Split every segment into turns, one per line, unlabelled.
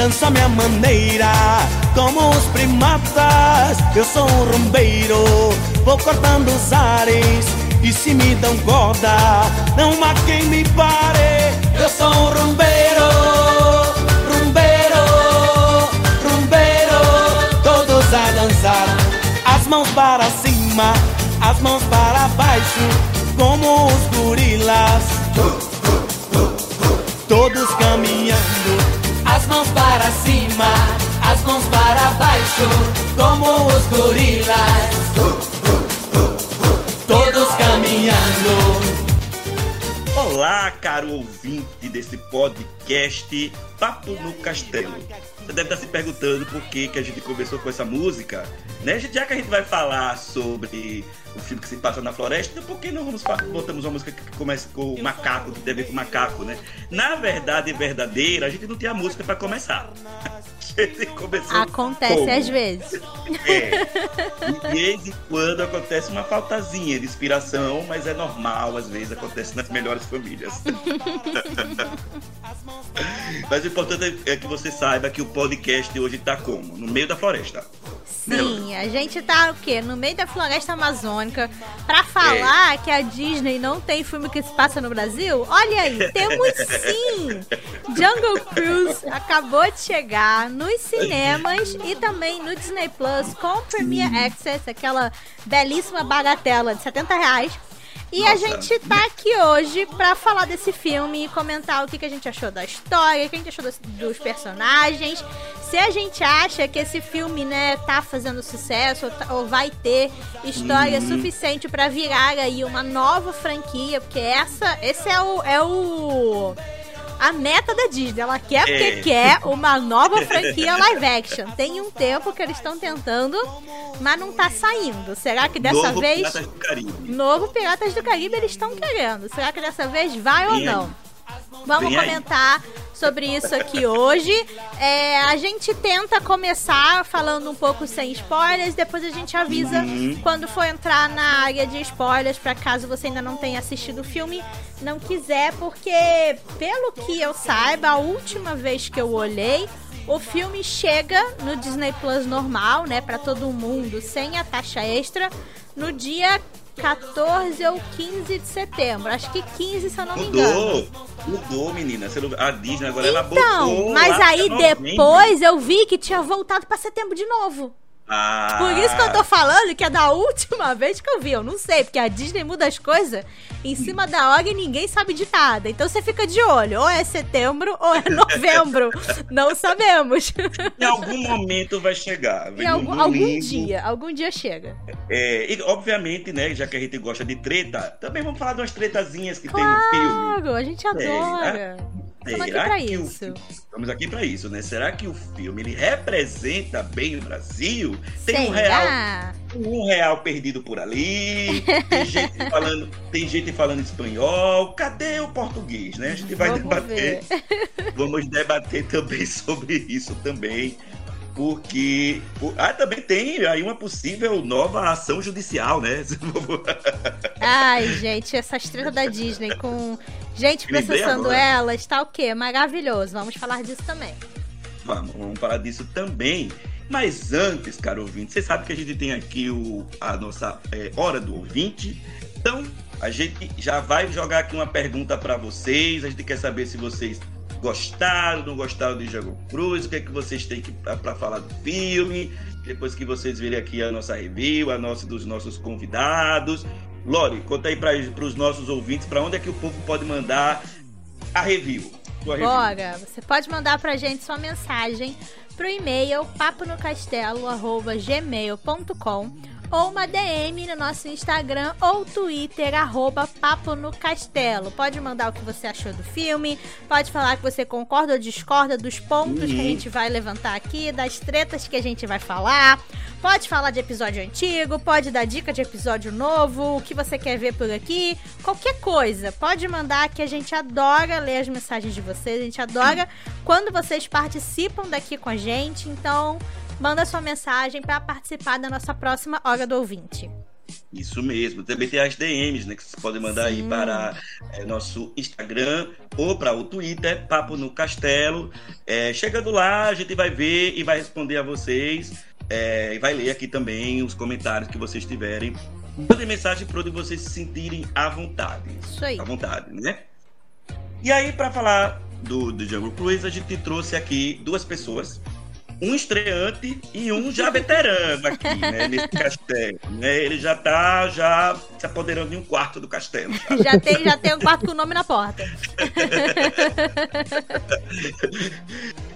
Danço a minha maneira, como os primatas. Eu sou um rumbeiro, vou cortando os ares, e se me dão corda, não há quem me pare. Eu sou um rumbeiro, rumbeiro, rumbeiro, todos a dançar, as mãos para cima, as mãos para baixo, como os gorilas. Mãos para cima, as mãos para baixo, como os gorilas. Todos caminhando.
Olá, caro ouvinte desse podcast Papo no Castelo. Você deve estar se perguntando por que, que a gente começou com essa música, né? Já que a gente vai falar sobre o filme que se passa na floresta, por que não vamos botamos uma música que começa com o macaco, que tem a ver com macaco, né? Na verdade verdadeira, a gente não tinha música para começar. A
Acontece
como?
às vezes.
É. De vez em quando acontece uma faltazinha de inspiração, mas é normal, às vezes acontece nas melhores famílias. mas o importante é que você saiba que o podcast hoje tá como? No meio da floresta.
Sim, a gente tá o quê? No meio da floresta amazônica pra falar que a Disney não tem filme que se passa no Brasil? Olha aí, temos sim! Jungle Cruise acabou de chegar nos cinemas e também no Disney Plus com Premier Access, aquela belíssima bagatela de 70 reais. E a
Nossa.
gente tá aqui hoje pra falar desse filme e comentar o que, que a gente achou da história, o que a gente achou dos, dos personagens. Se a gente acha que esse filme, né, tá fazendo sucesso ou, tá- ou vai ter história
Uhum.
suficiente pra virar aí uma nova franquia, porque essa, esse é o, é o a meta da Disney. Ela quer porque
É.
quer uma nova franquia live action. Tem um tempo que eles estão tentando, mas não tá saindo. Será que dessa
Novo
vez
Piratas do Caribe.
Novo Piratas do Caribe eles estão querendo. Será que dessa vez vai ou não? Vamos comentar sobre isso aqui hoje. É, a gente tenta começar falando um pouco sem spoilers, depois a gente avisa
Uhum.
quando for entrar na área de spoilers, para caso você ainda não tenha assistido o filme, não quiser, porque pelo que eu saiba, a última vez que eu olhei, o filme chega no Disney Plus normal, né, para todo mundo, sem a taxa extra, no dia 14 ou 15 de setembro. Acho que 15, se eu não me engano.
Mudou, mudou, menina. A Disney agora ela
Então,
botou
mas
lá
aí depois eu vi que tinha voltado pra setembro de novo.
Ah,
Por isso que eu tô falando que é da última vez que eu vi. Eu não sei, porque a Disney muda as coisas em cima da hora e ninguém sabe de nada. Então você fica de olho. Ou é setembro ou é novembro. não sabemos.
Em algum momento vai chegar.
Em algum, algum dia, algum dia chega.
É, e obviamente, né, já que a gente gosta de treta, também vamos falar de umas tretazinhas que tem no filme.
Claro, a gente
É,
adora. Estamos aqui
o
isso.
fi- Estamos aqui pra isso, né? Será que o filme ele representa bem o Brasil? Tem um real,
Será?
um real perdido por ali. Tem gente falando, tem gente falando espanhol. Cadê o português, né? A gente vai
Vamos
debater. Vamos debater também sobre isso também. Porque. o- Ah, também tem aí uma possível nova ação judicial, né?
Ai, gente, essas tretas da Disney com gente processando
agora.
elas, tá o quê? Maravilhoso. Vamos falar disso também.
Vamos, vamos falar disso também. Mas antes, caro ouvinte, você sabe que a gente tem aqui o, a nossa é, hora do ouvinte. Então, a gente já vai jogar aqui uma pergunta para vocês. A gente quer saber se vocês gostaram, não gostaram de Jogo Cruz, o que é que vocês têm para falar do filme. Depois que vocês virem aqui a nossa review, a nossa dos nossos convidados. Lore, conta aí para os nossos ouvintes para onde é que o povo pode mandar a review. Sua review.
Bora, você pode mandar pra gente sua mensagem pro e-mail paponocastelo@gmail.com ou uma DM no nosso Instagram ou Twitter, arroba Papo no Castelo. Pode mandar o que você achou do filme, pode falar que você concorda ou discorda dos pontos que a gente vai levantar aqui, das tretas que a gente vai falar. Pode falar de episódio antigo, pode dar dica de episódio novo, o que você quer ver por aqui, qualquer coisa. Pode mandar que a gente adora ler as mensagens de vocês, a gente adora quando vocês participam daqui com a gente. Então, manda sua mensagem para participar da nossa próxima Hora do Ouvinte.
Isso mesmo. Também tem as DMs, né? Que vocês podem mandar aí
Sim.
para é, nosso Instagram ou para o Twitter, Papo no Castelo. É, chegando lá, a gente vai ver e vai responder a vocês. é, e vai ler aqui também os comentários que vocês tiverem. Mandem mensagem para onde vocês se sentirem à vontade.
Isso aí.
À vontade, né? E aí, para falar do, do Jungle Cruise, a gente trouxe aqui duas pessoas. Um estreante e um já veterano aqui, né? Nesse castelo. Né? Ele já tá já se apoderando de um quarto do castelo.
Já tem, já tem um quarto com o nome na porta.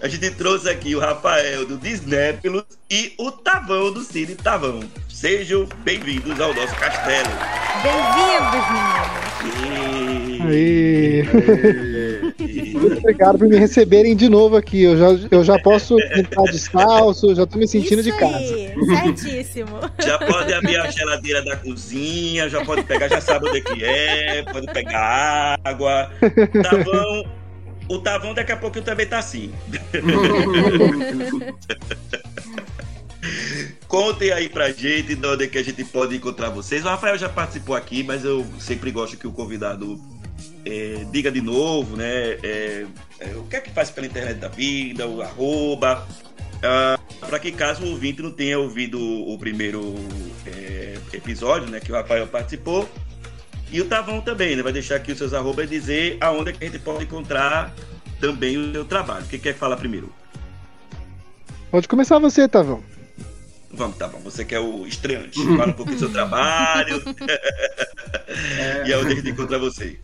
A gente trouxe aqui o Rafael do Disnépilos e o Tavão do Cine Tavão. Sejam bem-vindos ao nosso castelo.
Bem-vindos, meninos.
E-
Aí. Muito obrigado por me receberem de novo aqui. Eu já, eu já posso entrar descalço, já tô me sentindo
Isso
de casa.
Aí, certíssimo.
Já pode abrir a geladeira da cozinha, já pode pegar, já sabe onde é que é, pode pegar água. O Tavão, o Tavão daqui a pouco também tá assim. Contem aí pra gente de onde é que a gente pode encontrar vocês. O Rafael já participou aqui, mas eu sempre gosto que o convidado é, diga de novo, né? é, é, o que é que faz pela internet da vida, o arroba. para que caso o ouvinte não tenha ouvido o primeiro é, episódio, né? Que o Rafael participou. E o Tavão também, né? Vai deixar aqui os seus arrobas e dizer aonde é que a gente pode encontrar também o seu trabalho. Quem quer falar primeiro?
Pode começar você, Tavão.
Vamos, Tavão. Você que é o estreante. Fala um pouquinho do seu trabalho. e aonde a gente encontra você.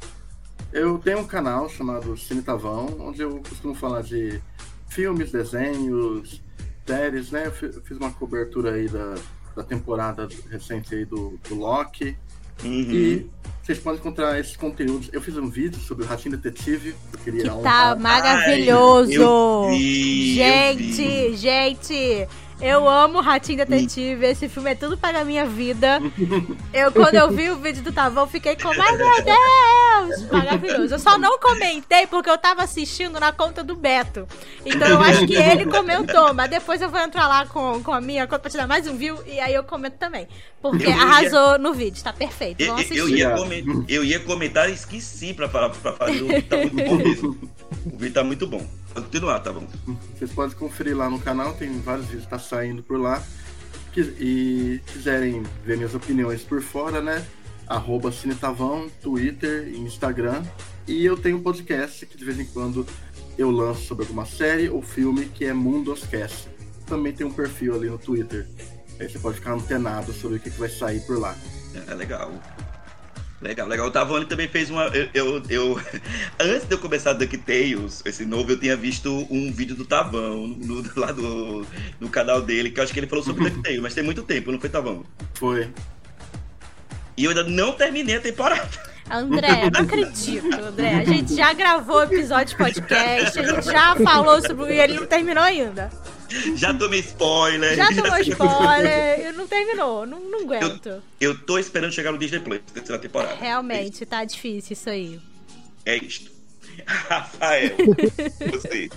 Eu tenho um canal chamado Cine Tavão, onde eu costumo falar de filmes, desenhos, séries, né? Eu fi- eu fiz uma cobertura aí da, da temporada recente aí do, do Loki.
Uhum.
E vocês podem encontrar esses conteúdos. Eu fiz um vídeo sobre o Ratinho Detetive, que eu queria
Que tá maravilhoso.
Ai, eu vi, eu
gente,
vi.
gente, eu amo Ratinho Detetive. Esse filme é tudo para a minha vida. Eu, quando eu vi o vídeo do Tavão, fiquei com, ai meu Deus, maravilhoso. Eu só não comentei porque eu tava assistindo na conta do Beto. Então eu acho que ele comentou, mas depois eu vou entrar lá com, com a minha conta pra te dar mais um view e aí eu comento também. Porque
Eu ia-
arrasou no vídeo, tá perfeito.
Eu-
assistir.
eu ia comentar, eu ia comentar e esqueci pra, falar, pra fazer. O vídeo tá muito bom mesmo. O vídeo tá muito bom. Pode continuar, tá bom?
Vocês podem conferir lá no canal, tem vários vídeos que tá saindo por lá. E quiserem ver minhas opiniões por fora, né? Arroba Cinetavão, Twitter e Instagram. E eu tenho um podcast que de vez em quando eu lanço sobre alguma série ou filme que é Mundoscast. Também tem um perfil ali no Twitter. Aí você pode ficar antenado sobre o que, que vai sair por lá.
É legal. Legal, legal. O Tavone também fez uma. Eu, eu, eu- antes de eu começar DuckTales, esse novo, eu tinha visto um vídeo do Tavão no, no- lá do, no canal dele, que eu acho que ele falou sobre DuckTales, mas tem muito tempo, não foi Tavão?
Foi.
E eu ainda não terminei a temporada.
André, eu não acredito, André. A gente já gravou episódio de podcast, a gente já falou sobre. E ele não terminou ainda.
Já tomei spoiler.
Já tomou
sei-
spoiler, não terminou. Não, não aguento.
Eu tô esperando chegar no Disney Plus, terceira temporada.
Realmente, tá difícil isso aí.
É isto. Rafael, você.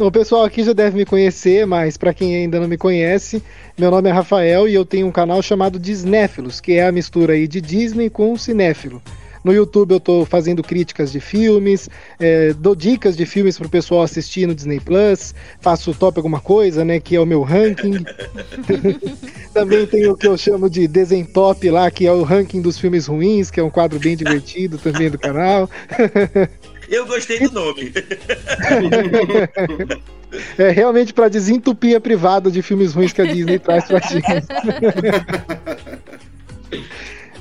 O pessoal aqui já deve me conhecer, mas para quem ainda não me conhece, meu nome é Rafael e eu tenho um canal chamado Disnéfilos, que é a mistura aí de Disney com cinéfilo. No YouTube eu tô fazendo críticas de filmes, é, dou dicas de filmes pro pessoal assistir no Disney Plus, faço top alguma coisa, né, que é o meu ranking. Também tem o que eu chamo de Desentop lá, que é o ranking dos filmes ruins, que é um quadro bem divertido também do canal.
Eu gostei do nome.
É realmente para desentupir a privada de filmes ruins que a Disney traz pra gente.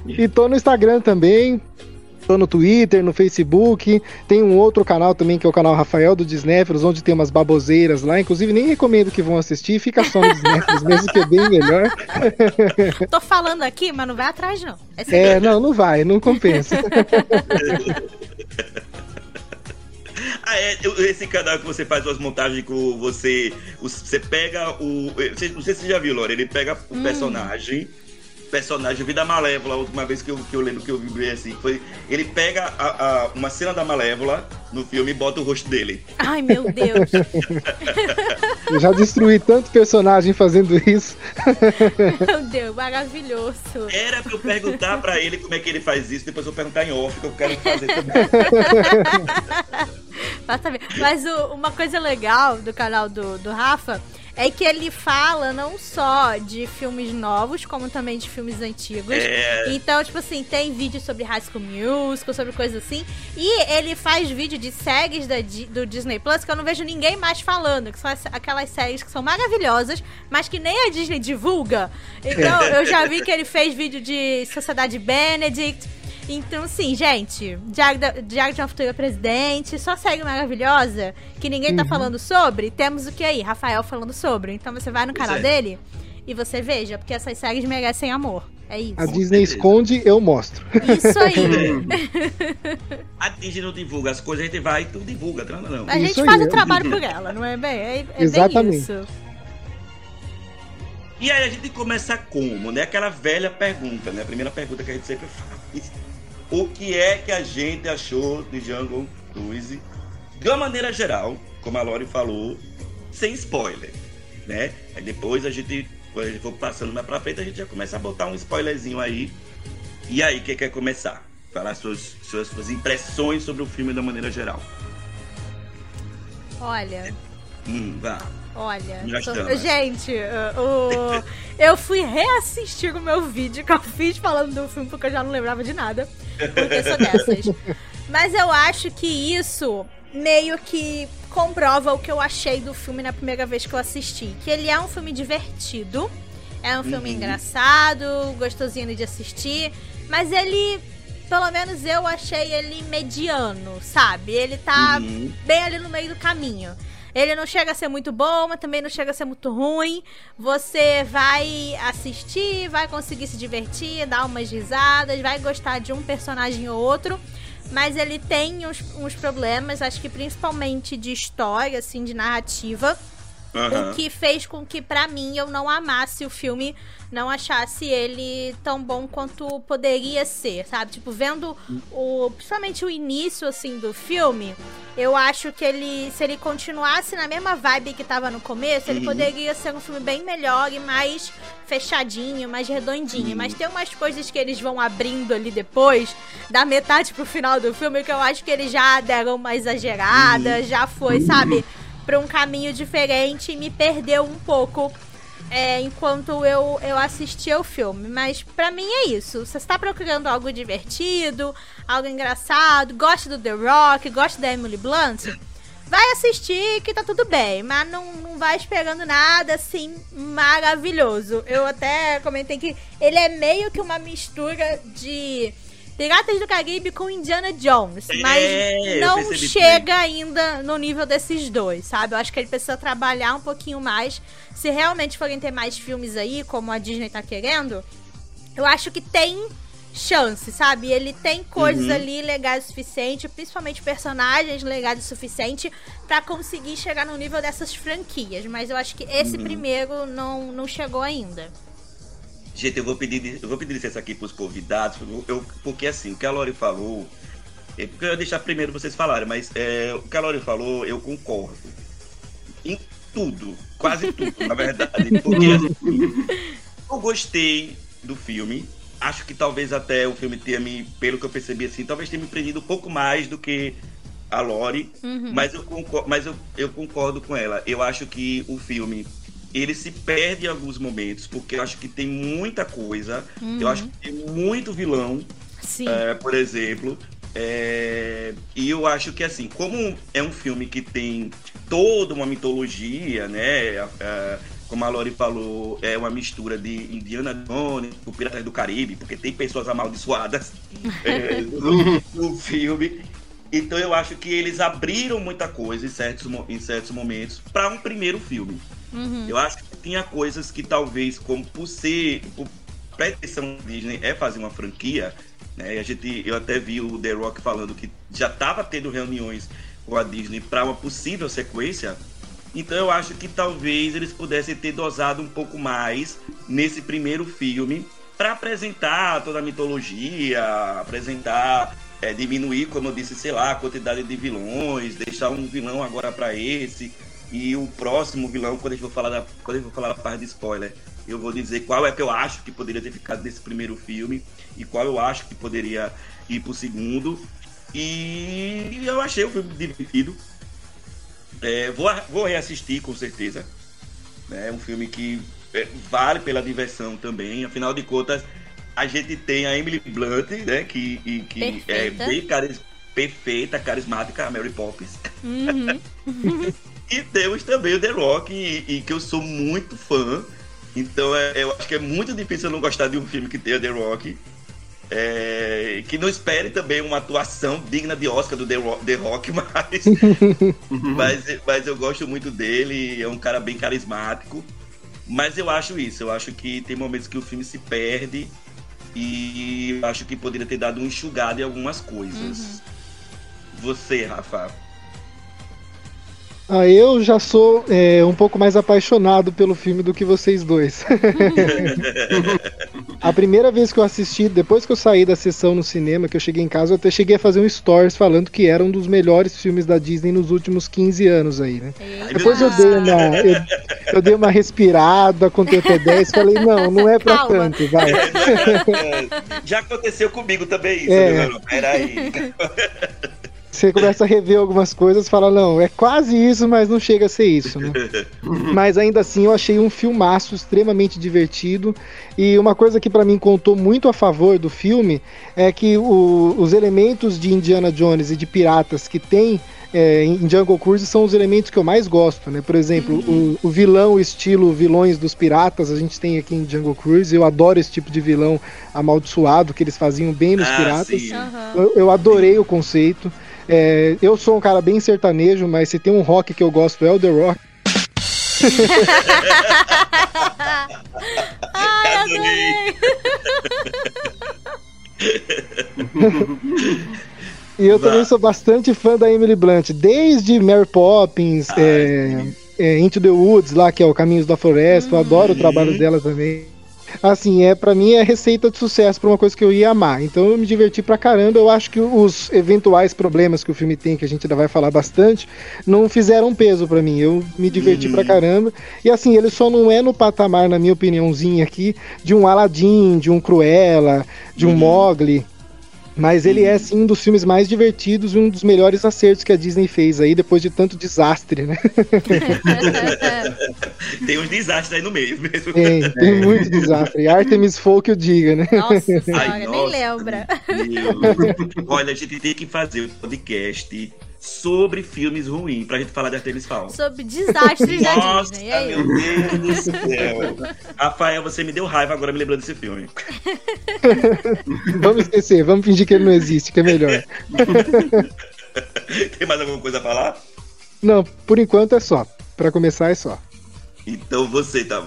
E tô no Instagram também. Tô no Twitter, no Facebook. Tem um outro canal também, que é o canal Rafael do Disnéfilos, onde tem umas baboseiras lá. Inclusive, nem recomendo que vão assistir. Fica só no Disnéfilos mesmo, que é bem melhor.
Tô falando aqui, mas não vai atrás, não. É.
É, não, não vai, não compensa.
Ah, é, esse canal que você faz as montagens com você. Você pega o. Não sei se você já viu, Lore. Ele pega o personagem. Personagem, eu vi da Malévola, a última vez que eu, que eu lembro que eu vi assim. Foi, ele pega a- a- uma cena da Malévola no filme e bota o rosto dele.
Ai, meu Deus.
Eu já destruí tanto personagem fazendo isso.
Meu Deus, maravilhoso.
Era pra eu perguntar pra ele como é que ele faz isso, depois eu vou perguntar em off, que eu quero fazer também.
Saber. Mas o- uma coisa legal do canal do, do Rafa é que ele fala não só de filmes novos, como também de filmes antigos.
É.
Então, tipo assim, tem vídeo sobre High School Musical, sobre coisas assim. E ele faz vídeo de séries da do Disney Plus que eu não vejo ninguém mais falando. Que são as- aquelas séries que são maravilhosas, mas que nem a Disney divulga. Então, eu já vi que ele fez vídeo de Sociedade Benedict. Então, sim, gente, Diário, da, Diário de uma Futura Presidente, só série maravilhosa, que ninguém tá falando sobre, temos o que aí? Rafael falando sobre. Então você vai no
Pois
canal
é.
dele e você veja, porque essas séries merecem amor. É isso.
A Disney esconde, eu mostro.
Isso aí.
A Disney não divulga as coisas, a gente vai e tu divulga, não, não.
A gente
Isso
faz
aí.
o trabalho por ela, não é bem? É, é bem
Exatamente.
isso.
E aí a gente começa como, né? Aquela velha pergunta, né? A primeira pergunta que a gente sempre faz. O que é que a gente achou de Jungle Cruise? De uma maneira geral, como a Lori falou, sem spoiler, né? Aí depois a gente, quando a gente for passando mais pra frente, a gente já começa a botar um spoilerzinho aí. E aí, quem quer começar? Falar suas, suas, suas impressões sobre o filme uma maneira geral.
Olha,
Hum, vá.
Olha. Tô-. Gente, uh, o- eu fui reassistir o meu vídeo que eu fiz falando do filme porque eu já não lembrava de nada. Porque sou dessas. Mas eu acho que isso meio que comprova o que eu achei do filme na primeira vez que eu assisti. Que ele é um filme divertido, é um filme
Uhum.
engraçado, gostosinho de assistir, mas ele, pelo menos eu achei ele mediano, sabe? Ele tá
Uhum.
bem ali no meio do caminho. Ele não chega a ser muito bom, mas também não chega a ser muito ruim. Você vai assistir, vai conseguir se divertir, dar umas risadas, vai gostar de um personagem ou outro. Mas ele tem uns, uns problemas, acho que principalmente de história, assim, de narrativa.
Aham.
O que fez com que, pra mim, eu não amasse o filme, não achasse ele tão bom quanto poderia ser, sabe? Tipo, vendo o. Principalmente o início, assim, do filme, eu acho que ele. Se ele continuasse na mesma vibe que tava no começo, ele
Uhum.
poderia ser um filme bem melhor e mais fechadinho, mais redondinho.
Uhum.
Mas tem umas coisas que eles vão abrindo ali depois, da metade pro final do filme, que eu acho que eles já deram uma exagerada, já foi, sabe? Pra um caminho diferente e me perdeu um pouco é, enquanto eu, eu assistia o filme. Mas pra mim é isso. Você está procurando algo divertido, algo engraçado, gosta do The Rock, gosta da Emily Blunt, vai assistir que tá tudo bem. Mas não, não vai esperando nada assim maravilhoso. Eu até comentei que ele é meio que uma mistura de. Piratas do Caribe com Indiana Jones, mas
É,
não chega ainda no nível desses dois, sabe? Eu acho que ele precisa trabalhar um pouquinho mais. Se realmente forem ter mais filmes aí, como a Disney tá querendo, eu acho que tem chance, sabe? Ele tem coisas
Uhum.
ali legais o suficiente, principalmente personagens legais o suficiente pra conseguir chegar no nível dessas franquias. Mas eu acho que esse
Uhum.
primeiro não, não chegou ainda.
Gente, eu vou pedir, eu vou pedir licença aqui pros convidados, eu- porque assim, o que a Lori falou, é eu ia deixar primeiro vocês falarem, mas é, o que a Lori falou, eu concordo. Em tudo, quase tudo, na verdade. Porque assim, eu gostei do filme. Acho que talvez até o filme tenha me, pelo que eu percebi assim, talvez tenha me prendido um pouco mais do que a Lori.
Uhum.
Mas, eu concordo, mas eu, eu concordo com ela. Eu acho que o filme ele se perde em alguns momentos, porque eu acho que tem muita coisa. Eu acho que tem muito vilão, é, por exemplo. É, e eu acho que assim, como é um filme que tem toda uma mitologia, né? a- como a Lori falou, é uma mistura de Indiana Jones com Piratas do Caribe, porque tem pessoas amaldiçoadas no, no filme. Então eu acho que eles abriram muita coisa em certos, em certos momentos para um primeiro filme.
Uhum.
Eu acho que tinha coisas que talvez, como por ser, por pretensão Disney é fazer uma franquia, né? A gente, eu até vi o The Rock falando que já estava tendo reuniões com a Disney para uma possível sequência. Então eu acho que talvez eles pudessem ter dosado um pouco mais nesse primeiro filme para apresentar toda a mitologia, apresentar, é, diminuir, como eu disse, sei lá, a quantidade de vilões, deixar um vilão agora para esse e o próximo vilão, quando eu vou falar da, quando eu vou falar da parte de spoiler, eu vou dizer qual é que eu acho que poderia ter ficado nesse primeiro filme e qual eu acho que poderia ir pro segundo. E eu achei o filme divertido. É, vou, vou reassistir com certeza. É um filme que é, vale pela diversão também. Afinal de contas, a gente tem a Emily Blunt, né? Que, e- que é bem caris, perfeita, carismática, a Mary Poppins.
Uhum.
E temos também o The Rock, e, e que eu sou muito fã. Então é- eu acho que é muito difícil eu não gostar de um filme que tenha The Rock. É, que não espere também uma atuação digna de Oscar do The Rock, The Rock, mas, mas, mas eu gosto muito dele, é um cara bem carismático. Mas eu acho isso, eu acho que tem momentos que o filme se perde e acho que poderia ter dado um enxugado em algumas coisas. Você, Rafa.
Ah, eu já sou é, um pouco mais apaixonado pelo filme do que vocês dois. a primeira vez que eu assisti, depois que eu saí da sessão no cinema, que eu cheguei em casa, eu até cheguei a fazer um stories falando que era um dos melhores filmes da Disney nos últimos 15 anos aí, né?
Eita.
Depois eu dei uma, eu, eu dei uma respirada, contei até 10, falei, não, não é pra
Calma.
tanto, vai.
Já aconteceu comigo também isso,
É.
meu irmão. Peraí.
Você começa a rever algumas coisas e fala, não, é quase isso, mas não chega a ser isso, né? Mas ainda assim eu achei um filmaço extremamente divertido. E uma coisa que pra mim contou muito a favor do filme é que o- os elementos de Indiana Jones e de piratas que tem é, em Jungle Cruise são os elementos que eu mais gosto, né? Por exemplo, o, o vilão estilo vilões dos piratas, a gente tem aqui em Jungle Cruise. Eu adoro esse tipo de vilão amaldiçoado que eles faziam bem nos
Ah,
piratas.
Aham.
Eu, eu adorei o conceito. É, eu sou um cara bem sertanejo, mas se tem um rock que eu gosto é o The Rock.
Ai,
Adorei.
E eu também sou bastante fã da Emily Blunt, desde Mary Poppins, é, é, Into the Woods, lá que é o Caminhos da Floresta. Eu adoro o trabalho dela também. Assim, é para mim é receita de sucesso pra uma coisa que eu ia amar. Então eu me diverti pra caramba. Eu acho que os eventuais problemas que o filme tem, que a gente ainda vai falar bastante, não fizeram peso pra mim. Eu me diverti
Uhum.
pra caramba. E assim, ele só não é no patamar, na minha opiniãozinha aqui, de um Aladdin, de um Cruella, de um
Uhum.
Mogli. Mas ele é sim um dos filmes mais divertidos e um dos melhores acertos que a Disney fez aí depois de tanto desastre, né?
Tem uns desastres aí no meio mesmo.
Tem, tem muito desastre. Artemis Fowl que eu diga, né?
Nossa senhora,
Ai,
nem
nossa,
lembra.
meu Deus. Olha, a gente tem que fazer um podcast sobre filmes ruins pra gente falar de Artemis Fowl.
Sobre desastres da
Nossa,
Disney. É
meu. Deus do céu. Rafael, você me deu raiva agora me lembrando desse filme.
Vamos esquecer, vamos fingir que ele não existe, que é melhor.
Tem mais alguma coisa a falar?
Não, por enquanto é só. Pra começar é só.
Então você, tá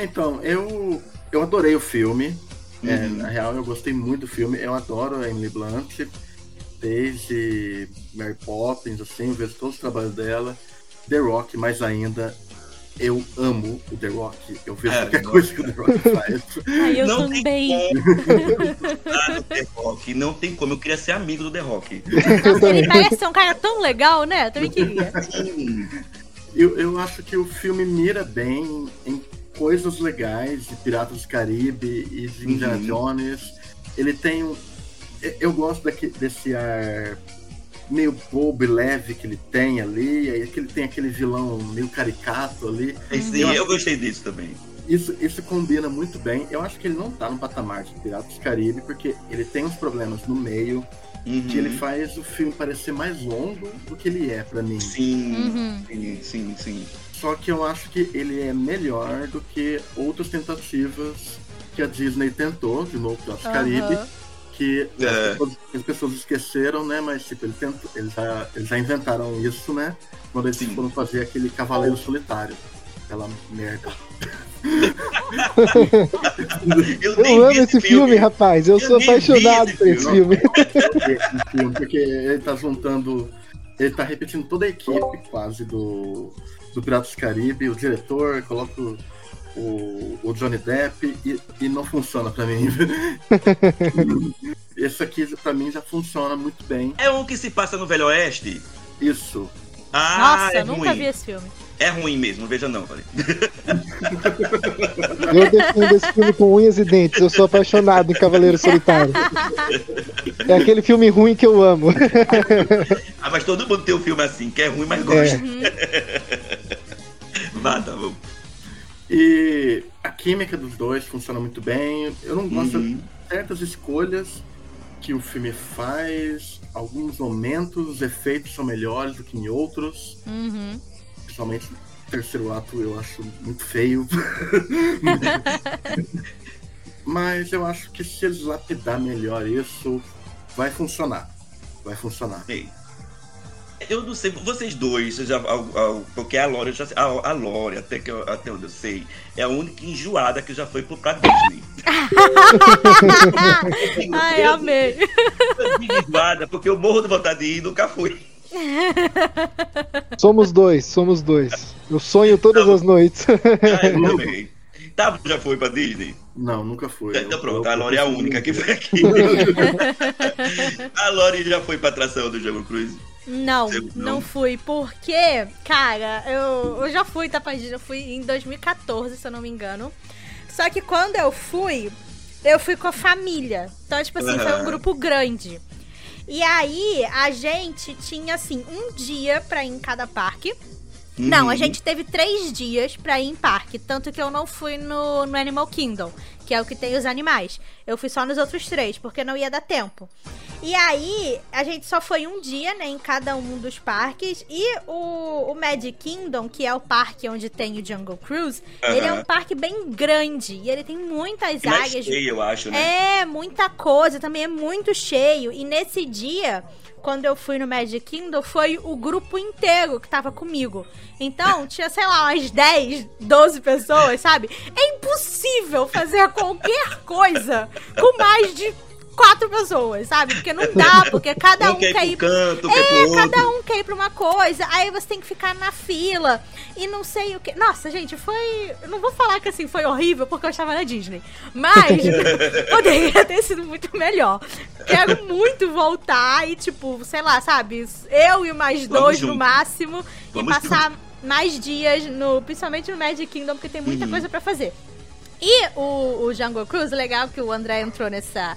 Então, eu, eu adorei o filme. É,
Uhum.
na real, eu gostei muito do filme. Eu adoro a Emily Blunt. Desde Mary Poppins, assim, eu vejo todos os trabalhos dela. The Rock, mais ainda. Eu amo o The Rock. Eu vejo
É,
qualquer
nossa.
coisa que o The Rock faz.
Ai, eu
não
também.
tem como. Ah, The Rock, não tem como. Eu queria ser amigo do The Rock.
Nossa, ele parece ser um cara tão legal, né? Eu também queria.
Eu, eu acho que o filme mira bem em coisas legais de Piratas do Caribe e de Indiana
Uhum.
Jones. Ele tem um. Eu- Eu gosto daque- desse ar meio bobo e leve que ele tem ali. Aí que ele tem aquele vilão meio caricato ali.
Sim, eu gostei disso também.
isso, isso combina muito bem. Eu acho que ele não tá no patamar de Piratas do Caribe, porque ele tem uns problemas no meio,
Uhum.
que ele faz o filme parecer mais longo do que ele é pra mim.
Sim,
Uhum.
sim, sim, sim.
Só que eu acho que ele é melhor do que outras tentativas que a Disney tentou, de novo, Piratas do Caribe,
Aham.
Que
É.
as, pessoas, as pessoas esqueceram, né? Mas tipo, eles, tentam, eles, já, eles já inventaram isso, né? Quando eles
Sim.
foram fazer aquele Cavaleiro Solitário. Aquela merda.
Eu,
Eu amo esse filme, rapaz. Eu,
Eu
sou apaixonado por esse
filme.
filme.
filme, porque ele tá juntando. Ele tá repetindo toda a equipe quase do, do Piratas do Caribe, o diretor, coloca o, o, Johnny Depp e, e não funciona pra mim. Esse aqui pra mim já funciona muito bem.
É um que se passa no Velho Oeste?
Isso.
Ah,
Nossa,
é
eu nunca
ruim.
vi esse filme.
É ruim mesmo, não veja não, falei.
Eu defendo esse filme com unhas e dentes. Eu sou apaixonado em Cavaleiro Solitário. É aquele filme ruim que eu amo.
Ah, mas todo mundo tem um filme assim, que é ruim, mas gosta.
Uhum.
Vá, tá bom.
E a química dos dois funciona muito bem. Eu não gosto
Uhum.
de certas escolhas que o filme faz. Alguns momentos os efeitos são melhores do que em outros.
Uhum.
Principalmente no terceiro ato eu acho muito feio. Mas eu acho que se eles lapidar melhor isso, vai funcionar. Vai funcionar.
Ei. Eu não sei, vocês dois, eu já, ao- ao- porque a Lore, eu já, a, a Lore, até, que eu- até onde eu sei, é a única enjoada que já foi pro- pra Disney.
Ai, amei.
Eu enjoada porque eu morro de vontade de ir e nunca fui.
Somos dois, somos dois. Eu sonho todas as noites.
Ah, eu também. Tá, já foi pra Disney?
Não, nunca foi.
Então
Eu-
pronto,
eu-
a Lore é a
eu-
única que foi aqui. a Lore já foi pra atração do Jungle Cruise.
Não,
Você
não
não?
fui, porque, cara, eu, eu já fui Tapadinha, eu fui em 2014, se eu não me engano. Só que quando eu fui, eu fui com a família. Então, tipo assim, foi um grupo grande. E aí, a gente tinha, assim, um dia pra ir em cada parque. Não, a
Uhum.
gente teve três dias pra ir em parque. Tanto que eu não fui no, no Animal Kingdom, que é o que tem os animais. Eu fui só nos outros três, porque não ia dar tempo. E aí, a gente só foi um dia, né, em cada um dos parques. E o, o Magic Kingdom, que é o parque onde tem o Jungle Cruise, ele é um parque bem grande. E ele tem muitas
E mais
áreas.
cheio, eu acho, né?
É, muita coisa, também é muito cheio. E nesse dia, quando eu fui no Magic Kingdom, foi o grupo inteiro que tava comigo. Então, tinha, sei lá, umas 10, 12 pessoas, sabe? É impossível fazer qualquer coisa com mais de quatro pessoas, sabe? Porque não dá, porque cada
um
um
quer
quer
ir
ir
pro canto, quer
é,
pro outro.
cada um quer ir pra uma coisa, aí você tem que ficar na fila e não sei o que. Nossa, gente, foi. Não vou falar que assim foi horrível porque eu estava na Disney, mas poderia ter sido muito melhor. Quero muito voltar e, tipo, sei lá, sabe? Eu e mais
Vamos
dois no
junto.
máximo
Vamos
e passar mais dias, no, principalmente no Magic Kingdom, porque tem muita
Uhum.
coisa pra fazer. E o, o Jungle Cruise, legal que o André entrou nessa.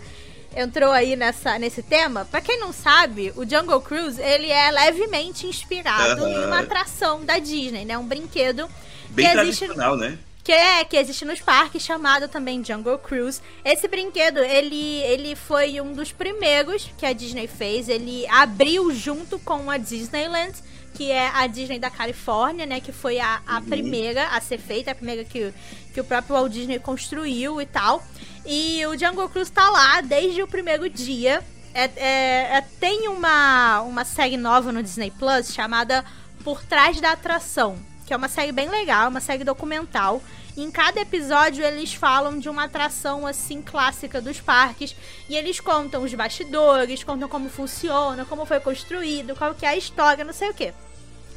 Entrou aí nessa, nesse tema. Pra quem não sabe, o Jungle Cruise ele é levemente inspirado em uma atração da Disney, né? Um brinquedo
Bem
que existe
né?
que é que existe nos parques chamado também Jungle Cruise. Esse brinquedo ele ele foi um dos primeiros que a Disney fez. Ele abriu junto com a Disneyland, que é a Disney da Califórnia, né? Que foi a, a primeira a ser feita, a primeira que, que o próprio Walt Disney construiu e tal. E o Jungle Cruise tá lá desde o primeiro dia. É, é- é- tem uma, uma série nova no Disney Plus chamada Por Trás da Atração, que é uma série bem legal, uma série documental. Em cada episódio eles falam de uma atração assim clássica dos parques e eles contam os bastidores, contam como funciona, como foi construído, qual que é a história, não sei o quê.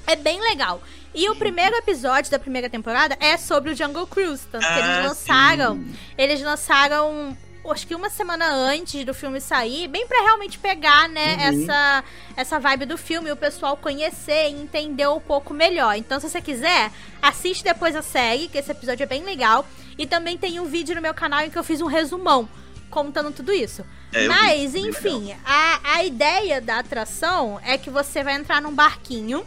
É bem legal. E o primeiro episódio da primeira temporada é sobre o Jungle Cruise, tanto que
Ah,
eles lançaram
sim.
eles lançaram acho que uma semana antes do filme sair, bem pra realmente pegar, né,
Uhum.
essa essa vibe do filme e o pessoal conhecer e entender um pouco melhor. Então, se você quiser, assiste depois a série, que esse episódio é bem legal, e também tem um vídeo no meu canal em que eu fiz um resumão contando tudo isso.
É, eu vi,
Mas,
bem
enfim, a, a ideia da atração é que você vai entrar num barquinho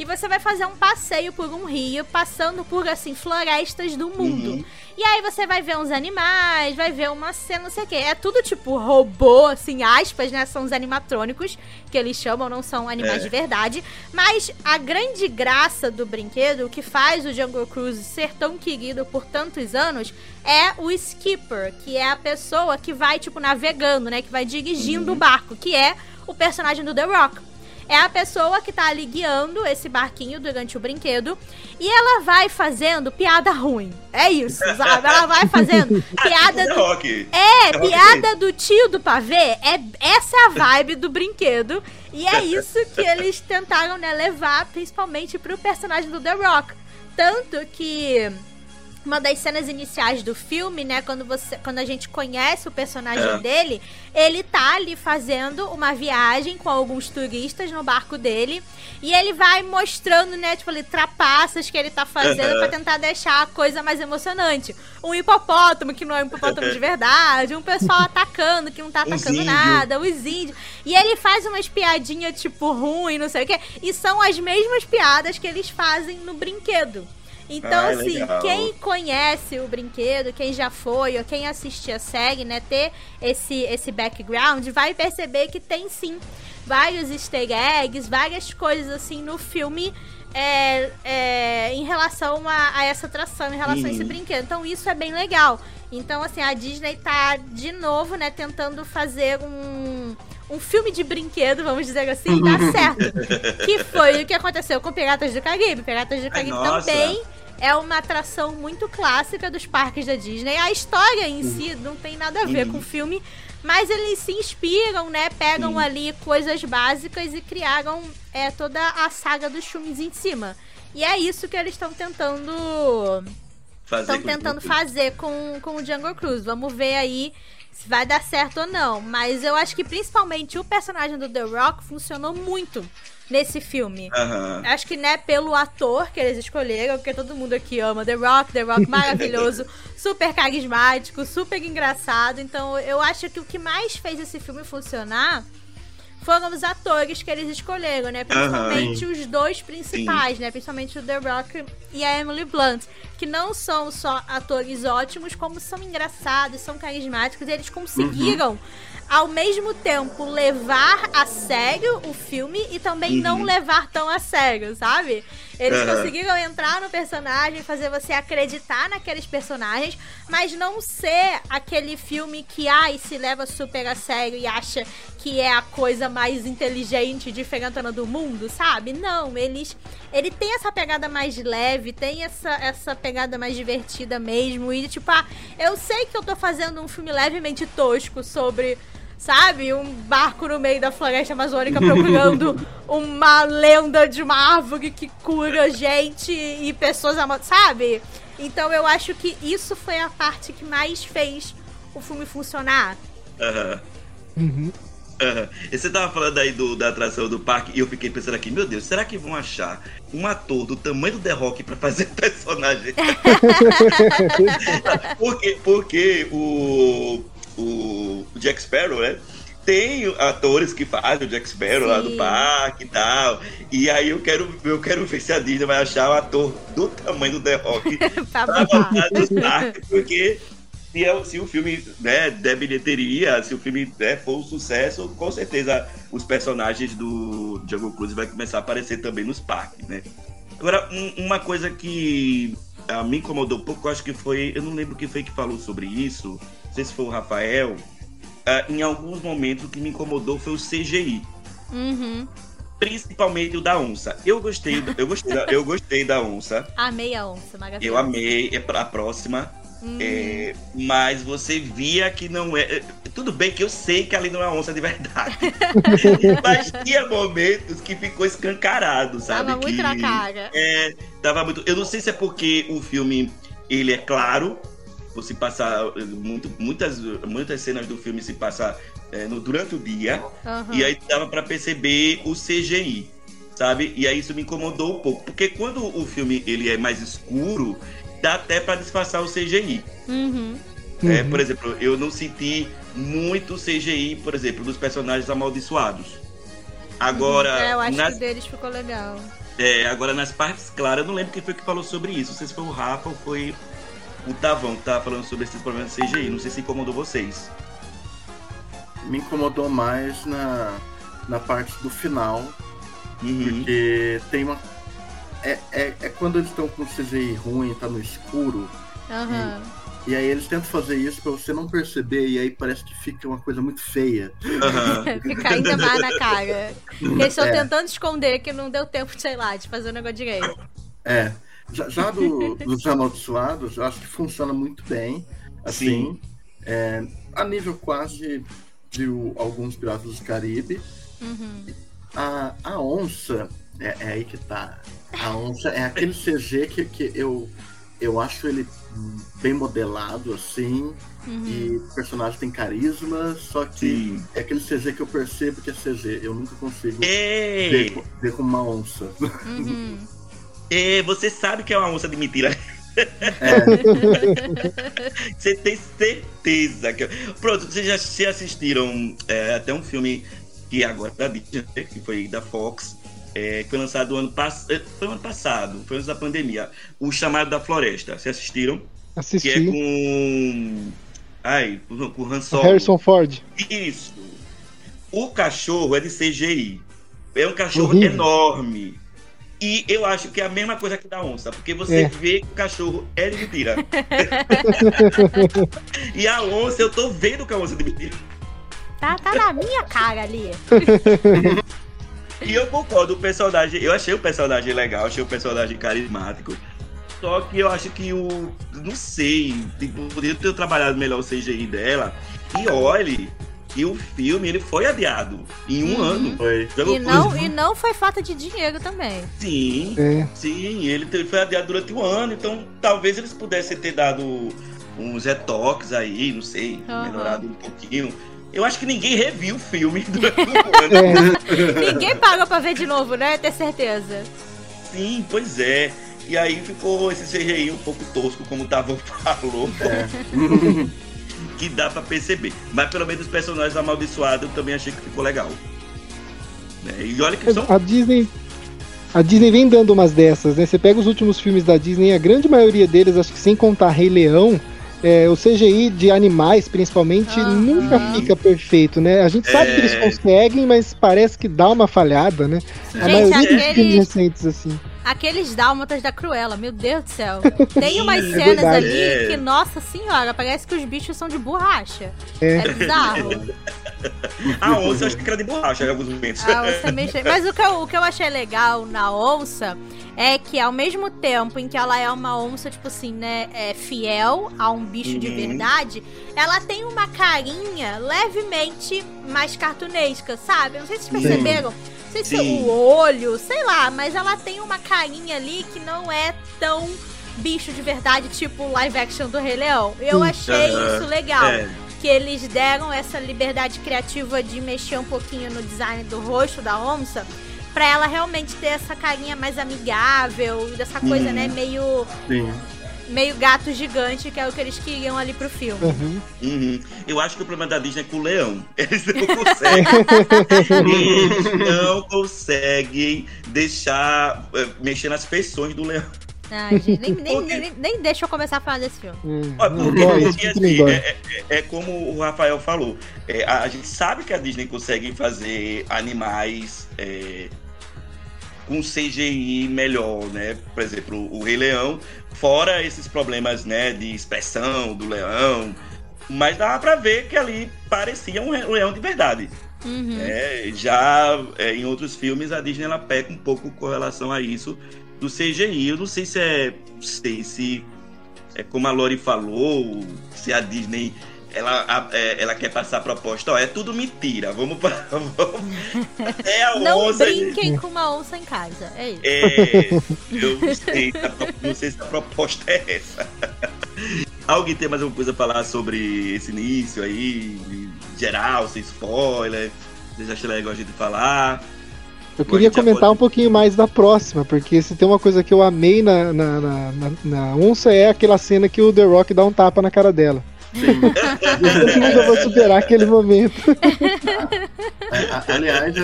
E você vai fazer um passeio por um rio, passando por, assim, florestas do mundo.
Uhum.
E aí você vai ver uns animais, vai ver uma cena, não sei o quê. É tudo tipo robô, assim, aspas, né? São os animatrônicos, que eles chamam, não são animais
É.
de verdade. Mas a grande graça do brinquedo, o que faz o Jungle Cruise ser tão querido por tantos anos, é o skipper, que é a pessoa que vai, tipo, navegando, né? Que vai dirigindo o barco, que é o personagem do The Rock. É a pessoa que tá ali guiando esse barquinho durante o brinquedo. E ela vai fazendo piada ruim. É isso, sabe? Ela vai fazendo piada
É
do.
rock.
É,
rock
piada do tio do pavê. É, essa é a vibe do brinquedo. E é isso que eles tentaram, né, levar, principalmente pro personagem do The Rock. Tanto que uma das cenas iniciais do filme, né, quando você, quando a gente conhece o personagem
É.
dele, ele tá ali fazendo uma viagem com alguns turistas no barco dele, e ele vai mostrando, né, tipo ali trapaças que ele tá fazendo
Aham.
pra tentar deixar a coisa mais emocionante. Um hipopótamo que não é um hipopótamo de verdade, um pessoal atacando que não tá atacando
índio.
nada, os índios. E ele faz umas piadinhas tipo ruim, não sei o quê, e são as mesmas piadas que eles fazem no brinquedo. Então, assim,
legal.
quem conhece o brinquedo, quem já foi ou quem assistia a série, né, ter esse, esse background, vai perceber que tem sim vários easter eggs, várias coisas assim no filme é, é, em relação a, a essa atração, em relação a esse
Uhum.
brinquedo. Então, isso é bem legal. Então, assim, a Disney tá de novo, né, tentando fazer um. Um filme de brinquedo, vamos dizer assim, dá certo. que foi o que aconteceu com Piratas do Caribe. Piratas do Caribe
nossa.
também é uma atração muito clássica dos parques da Disney. A história em si não tem nada a ver
Uhum.
com o filme, mas eles se inspiram, né? Pegam ali coisas básicas e criaram é, toda a saga dos filmes em cima. E é isso que eles estão tentando estão tentando fazer com, com o Jungle Cruise. Vamos ver aí se vai dar certo ou não. Mas eu acho que principalmente o personagem do The Rock funcionou muito nesse filme.
Aham.
Acho que, né, pelo ator que eles escolheram, porque todo mundo aqui ama The Rock, The Rock maravilhoso, super carismático, super engraçado. Então, eu acho que o que mais fez esse filme funcionar foram os atores que eles escolheram, né? Principalmente os dois principais, né? Principalmente o The Rock e a Emily Blunt, que não são só atores ótimos, como são engraçados, são carismáticos, e eles conseguiram ao mesmo tempo levar a sério o filme e também não levar tão a sério, sabe? Eles
Aham.
conseguiram entrar no personagem, fazer você acreditar naqueles personagens, mas não ser aquele filme que ai se leva super a sério e acha que é a coisa mais inteligente, diferentona do mundo, sabe? Não, eles ele tem essa pegada mais leve, tem essa, essa pegada mais divertida mesmo. E tipo, ah, eu sei que eu tô fazendo um filme levemente tosco sobre sabe? Um barco no meio da floresta amazônica procurando uma lenda de uma árvore que cura gente e pessoas, ama- sabe? Então eu acho que isso foi a parte que mais fez o filme funcionar.
Aham.
Uhum.
Aham. E você tava falando aí do, da atração do parque e eu fiquei pensando aqui, meu Deus, será que vão achar um ator do tamanho do The Rock pra fazer personagem? porque porque o, o Jack Sparrow, né? Tem atores que fazem o Jack Sparrow lá do
Sim.
parque e tal. E aí eu quero, eu quero ver se a Disney vai achar um ator do tamanho do The Rock
pra botar.
nos parques, porque se, é- se o filme né, der bilheteria, se o filme né, for um sucesso, com certeza os personagens do Jungle Cruise vai começar a aparecer também nos parques, né? Agora, um- uma coisa que ah, me incomodou um pouco, acho que foi, eu não lembro quem foi que falou sobre isso, não sei se foi o Rafael, ah, em alguns momentos o que me incomodou foi o CGI
Uhum.
principalmente o da onça. Eu gostei, eu gostei, da, eu gostei da onça.
Amei a onça, maravilhosa.
Eu amei, é pra próxima.
Hum.
É, mas você via que não é. é, Tudo bem que eu sei que ali não é onça de verdade. mas tinha momentos que ficou escancarado, sabe?
Tava muito
que,
na cara.
É, tava muito. Eu não sei se é porque o filme ele é claro. Você passar eh, muito, muitas, muitas cenas do filme se passa eh, no, durante o dia.
Uhum.
E aí dava pra perceber o CGI, sabe? E aí isso me incomodou um pouco, porque quando o filme ele é mais escuro, dá até pra disfarçar o CGI.
Uhum.
É,
Uhum.
por exemplo, eu não senti muito CGI, por exemplo, dos personagens amaldiçoados. Agora,
É, eu acho
nas-
que o deles ficou legal.
É, agora nas partes claras, eu não lembro quem foi que falou sobre isso. Não sei se foi o Rafa ou foi o Tavão tava falando sobre esses problemas de CGI. Não sei se incomodou vocês.
Me incomodou mais na, na parte do final,
Uhum.
porque tem uma. É, é, é quando eles estão com CGI ruim, tá no escuro,
Aham.
e aí eles tentam fazer isso pra você não perceber, e aí parece que fica uma coisa muito feia.
Aham.
Fica ainda mais na cara. Porque eles estão
É.
tentando esconder que não deu tempo, sei lá, de fazer o negócio direito.
É. Já, já do, dos amaldiçoados, eu acho que funciona muito bem. Assim, é, a nível quase de o- alguns Piratas do Caribe.
Uhum.
A, a onça, é, é aí que tá. A onça é aquele CG que, que eu, eu acho ele bem modelado, assim,
Uhum.
e o personagem tem carisma, só que
Sim.
é aquele CG que eu percebo que é CG. Eu nunca consigo ver,
Ei,
ver como uma onça.
Uhum.
ei, você sabe que é uma onça de mentira.
É,
Você tem certeza que. Pronto, vocês já se assistiram é, até um filme que agora é da Disney, né, que foi da Fox, é, que foi lançado ano passado. Foi ano passado, foi antes da pandemia. O Chamado da Floresta. Vocês assistiram? Que é
Assisti.
com. Ai, com com Han Solo.
Harrison Ford.
Isso. O cachorro é de CGI. É um cachorro
Horrível.
enorme. E eu acho que é a mesma coisa que da onça, porque você
É.
vê que o cachorro é de mentira. e a onça, eu tô vendo que a onça é de mentira.
Tá, tá na minha cara ali.
E eu concordo, o personagem, eu achei o personagem legal, achei o personagem carismático. Só que eu acho que o. Não sei, tipo, poderia ter trabalhado melhor o CGI dela. E olhe, que o filme ele foi adiado em um
Uhum.
ano.
foi.
E
não-
e não foi falta de dinheiro também.
Sim,
É.
sim, ele foi adiado durante o ano, então talvez eles pudessem ter dado uns retoques aí, não sei,
Aham.
melhorado um pouquinho. Eu acho que ninguém reviu o filme durante o ano.
É.
Ninguém pagou pra ver de novo, né? Ter certeza.
Sim, pois é. E aí ficou esse CGI um pouco tosco, como o Tavão falou,
É.
que dá pra perceber. Mas pelo menos os personagens amaldiçoados eu também achei que ficou legal. Né, E olha que são.
A Disney. A Disney vem dando umas dessas, né? Você pega os últimos filmes da Disney, a grande maioria deles, acho que sem contar Rei Leão, é, o CGI de animais, principalmente,
Aham.
nunca fica perfeito, né? A gente sabe
É.
que eles conseguem, mas parece que dá uma falhada, né? A
Gente,
maioria dos
aqueles-
filmes recentes, assim.
Aqueles dálmatas da Cruella, meu Deus do céu. Tem umas
É
cenas
verdade.
ali
É.
que, nossa senhora, parece que os bichos são de borracha.
É.
É bizarro.
A onça eu acho que era de borracha em alguns momentos.
A onça é meio. Mas o que, eu, o que eu achei legal na onça é que ao mesmo tempo em que ela é uma onça, tipo assim, né, é fiel a um bicho de
Uhum.
verdade, ela tem uma carinha levemente mais cartunesca, sabe? Não sei se vocês
Sim.
perceberam. Não sei se
Sim.
o olho, sei lá, mas ela tem uma carinha ali que não é tão bicho de verdade, tipo live action do Rei Leão. Eu achei
Aham.
isso legal
É,
que eles deram essa liberdade criativa de mexer um pouquinho no design do rosto da onça, pra ela realmente ter essa carinha mais amigável, e dessa coisa,
Uhum.
né, meio,
Sim.
Meio gato gigante, que é o que eles queriam ali pro filme.
Uhum.
Uhum. Eu acho que o problema da Disney é com o leão. Eles não conseguem. Eles não conseguem deixar. eh, mexer nas feições do leão.
Ai, gente, nem, nem, nem, nem deixa eu começar a falar desse filme.
Hum,
porque,
dói,
porque,
me
assim,
dói.
é, é- é como o Rafael falou. é, a, a gente sabe que a Disney consegue fazer animais com CGI melhor, né? Por exemplo, o Rei Leão, fora esses problemas né, de expressão do leão. Mas dava pra ver que ali parecia um um leão de verdade.
Uhum.
É, já é, em outros filmes a Disney ela peca um pouco com relação a isso do CGI. Eu não sei se é, não sei se é como a Lori falou, se a Disney ela, a- é, ela quer passar a proposta, ó, é tudo mentira. Vamos para é a
Não
onça.
brinquem com uma onça em casa. É isso.
É, eu não sei, se a pro- não sei se a proposta é essa. Alguém tem mais alguma coisa a falar sobre esse início aí, geral, sem spoiler? Vocês acham legal a gente falar?
Eu queria comentar
pode-
um pouquinho mais da próxima, porque se tem uma coisa que eu amei na, na, na, na- na onça é aquela cena que o The Rock dá um tapa na cara dela.
Sim.
Eu nunca vou superar aquele momento.
É, aliás, é,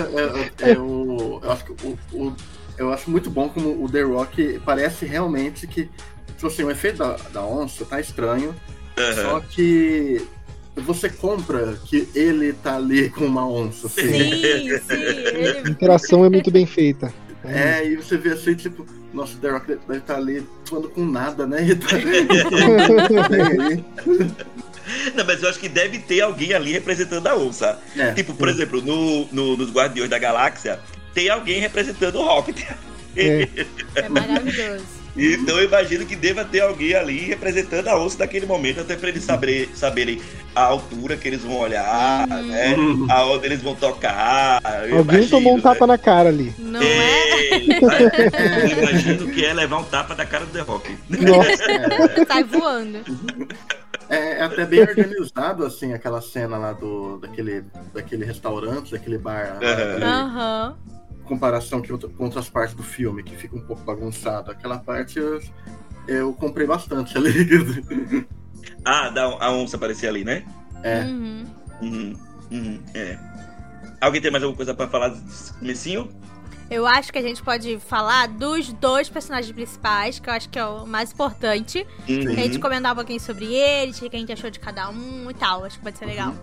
é- é o, eu acho que o, o eu acho muito bom como o The Rock parece realmente que, tipo assim, o efeito da, da onça tá estranho, só que você compra que ele tá ali com uma onça. Assim.
Sim, sim.
A interação é muito bem feita.
É, e você vê assim, tipo, nossa, o The Rock deve estar ali falando com nada, né? Tá-
Não, mas eu acho que deve ter alguém ali representando a onça.
É.
Tipo, por exemplo, no, no- nos Guardiões da Galáxia, tem alguém representando o Rocket.
É.
É maravilhoso.
Então eu imagino que deva ter alguém ali representando a onça naquele momento, até pra eles saber, saberem a altura que eles vão olhar, né?
Uhum.
Aonde eles vão tocar. eu
Alguém
imagino,
tomou um
né?
tapa na cara ali.
Não é?
É, eu imagino que é levar um tapa da cara do The Rock.
Nossa,
Sai voando.
É, é até bem organizado, assim, aquela cena lá do, daquele, daquele restaurante, daquele bar. aquele-
Aham.
Comparação que outra- com outras partes do filme, que fica um pouco bagunçado. Aquela parte eu, eu comprei bastante ali.
Ah, da, a onça aparecer ali, né?
É.
Uhum.
Uhum, uhum, é. Alguém tem mais alguma coisa pra falar desse comecinho?
Eu acho que a gente pode falar dos dois personagens principais, que eu acho que é o mais importante.
Uhum.
A gente comentar um pouquinho sobre eles, o que a gente achou de cada um e tal. Acho que pode ser legal.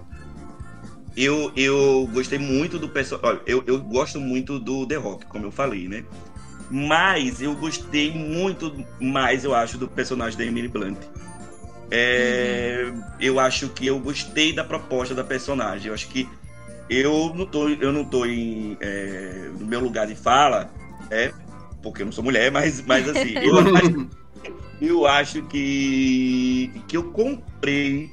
Eu, eu gostei muito do personagem. Olha, eu, eu gosto muito do The Rock, como eu falei, né? Mas eu gostei muito mais, eu acho, do personagem da Emily Blunt. É, Eu acho que eu gostei da proposta da personagem. Eu acho que eu não tô, eu não tô em, é, no meu lugar de fala, é, porque eu não sou mulher, mas, mas assim, eu acho, eu acho que, que eu comprei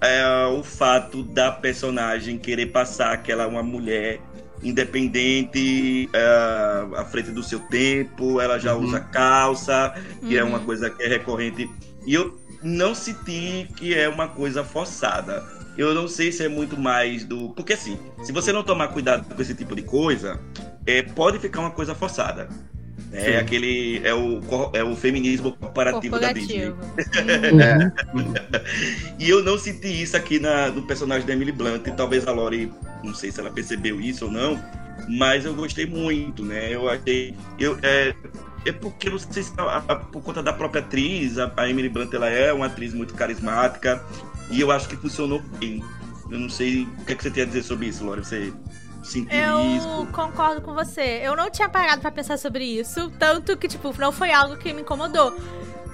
é, o fato da personagem querer passar que ela é uma mulher independente é, à frente do seu tempo, ela já
Uhum.
usa calça, que é uma
Uhum.
coisa que é recorrente. E eu não senti que é uma coisa forçada. Eu não sei se é muito mais do. Porque assim, se você não tomar cuidado com esse tipo de coisa, é, pode ficar uma coisa forçada. É
Sim.
aquele. É o, é o feminismo corporativo, da Disney.
É.
E eu não senti isso aqui na, no personagem da Emily Blunt. E talvez a Lori, não sei se ela percebeu isso ou não, mas eu gostei muito, né? Eu achei. Eu, é, é porque, não sei se a- a- por conta da própria atriz, a, a Emily Blunt ela é uma atriz muito carismática. E eu acho que funcionou bem. Eu não sei o que, é que você tem a dizer sobre isso, Lori. Você
Eu concordo com você. Eu não tinha parado pra pensar sobre isso, tanto que, tipo, não foi algo que me incomodou.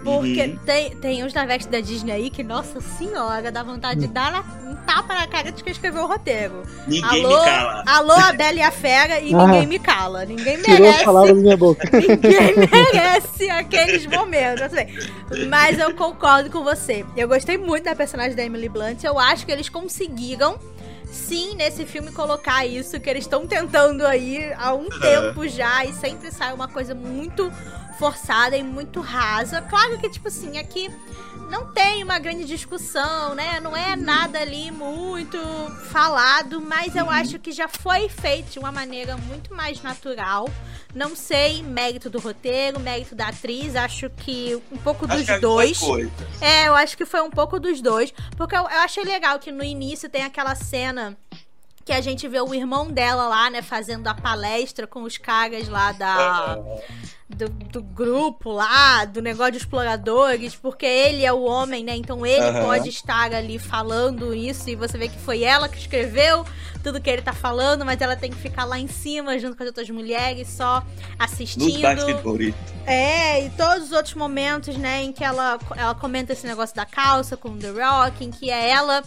Porque
Uhum.
tem, tem uns navetes da Disney aí que, nossa senhora, dá vontade de dar na- um tapa na cara de quem escreveu o roteiro.
Ninguém
alô,
me cala.
alô, a Bela e a Fera, e
Ah.
ninguém me cala. Ninguém merece.
da minha boca.
Ninguém merece aqueles momentos. assim. Mas eu concordo com você. Eu gostei muito da personagem da Emily Blunt. Eu acho que eles conseguiram, sim, nesse filme, colocar isso que eles estão tentando aí há um tempo já. E sempre sai uma coisa muito forçada e muito rasa. Claro que, tipo assim, aqui não tem uma grande discussão, né? Não é nada ali muito falado, mas eu acho que já foi feito de uma maneira muito mais natural. Não sei, mérito do roteiro, mérito da atriz, acho que um pouco
Acho
dos dois. É, eu acho que foi um pouco dos dois. Porque eu, eu achei legal que no início tem aquela cena que a gente vê o irmão dela lá, né, fazendo a palestra com os caras lá da. Do, do grupo lá, do negócio de exploradores, porque ele é o homem, né? Então ele
Aham.
pode estar ali falando isso e você vê que foi ela que escreveu tudo que ele tá falando, mas ela tem que ficar lá em cima junto com as outras mulheres só assistindo. É, e todos os outros momentos, né, em que ela, ela comenta esse negócio da calça com o The Rock, em que é ela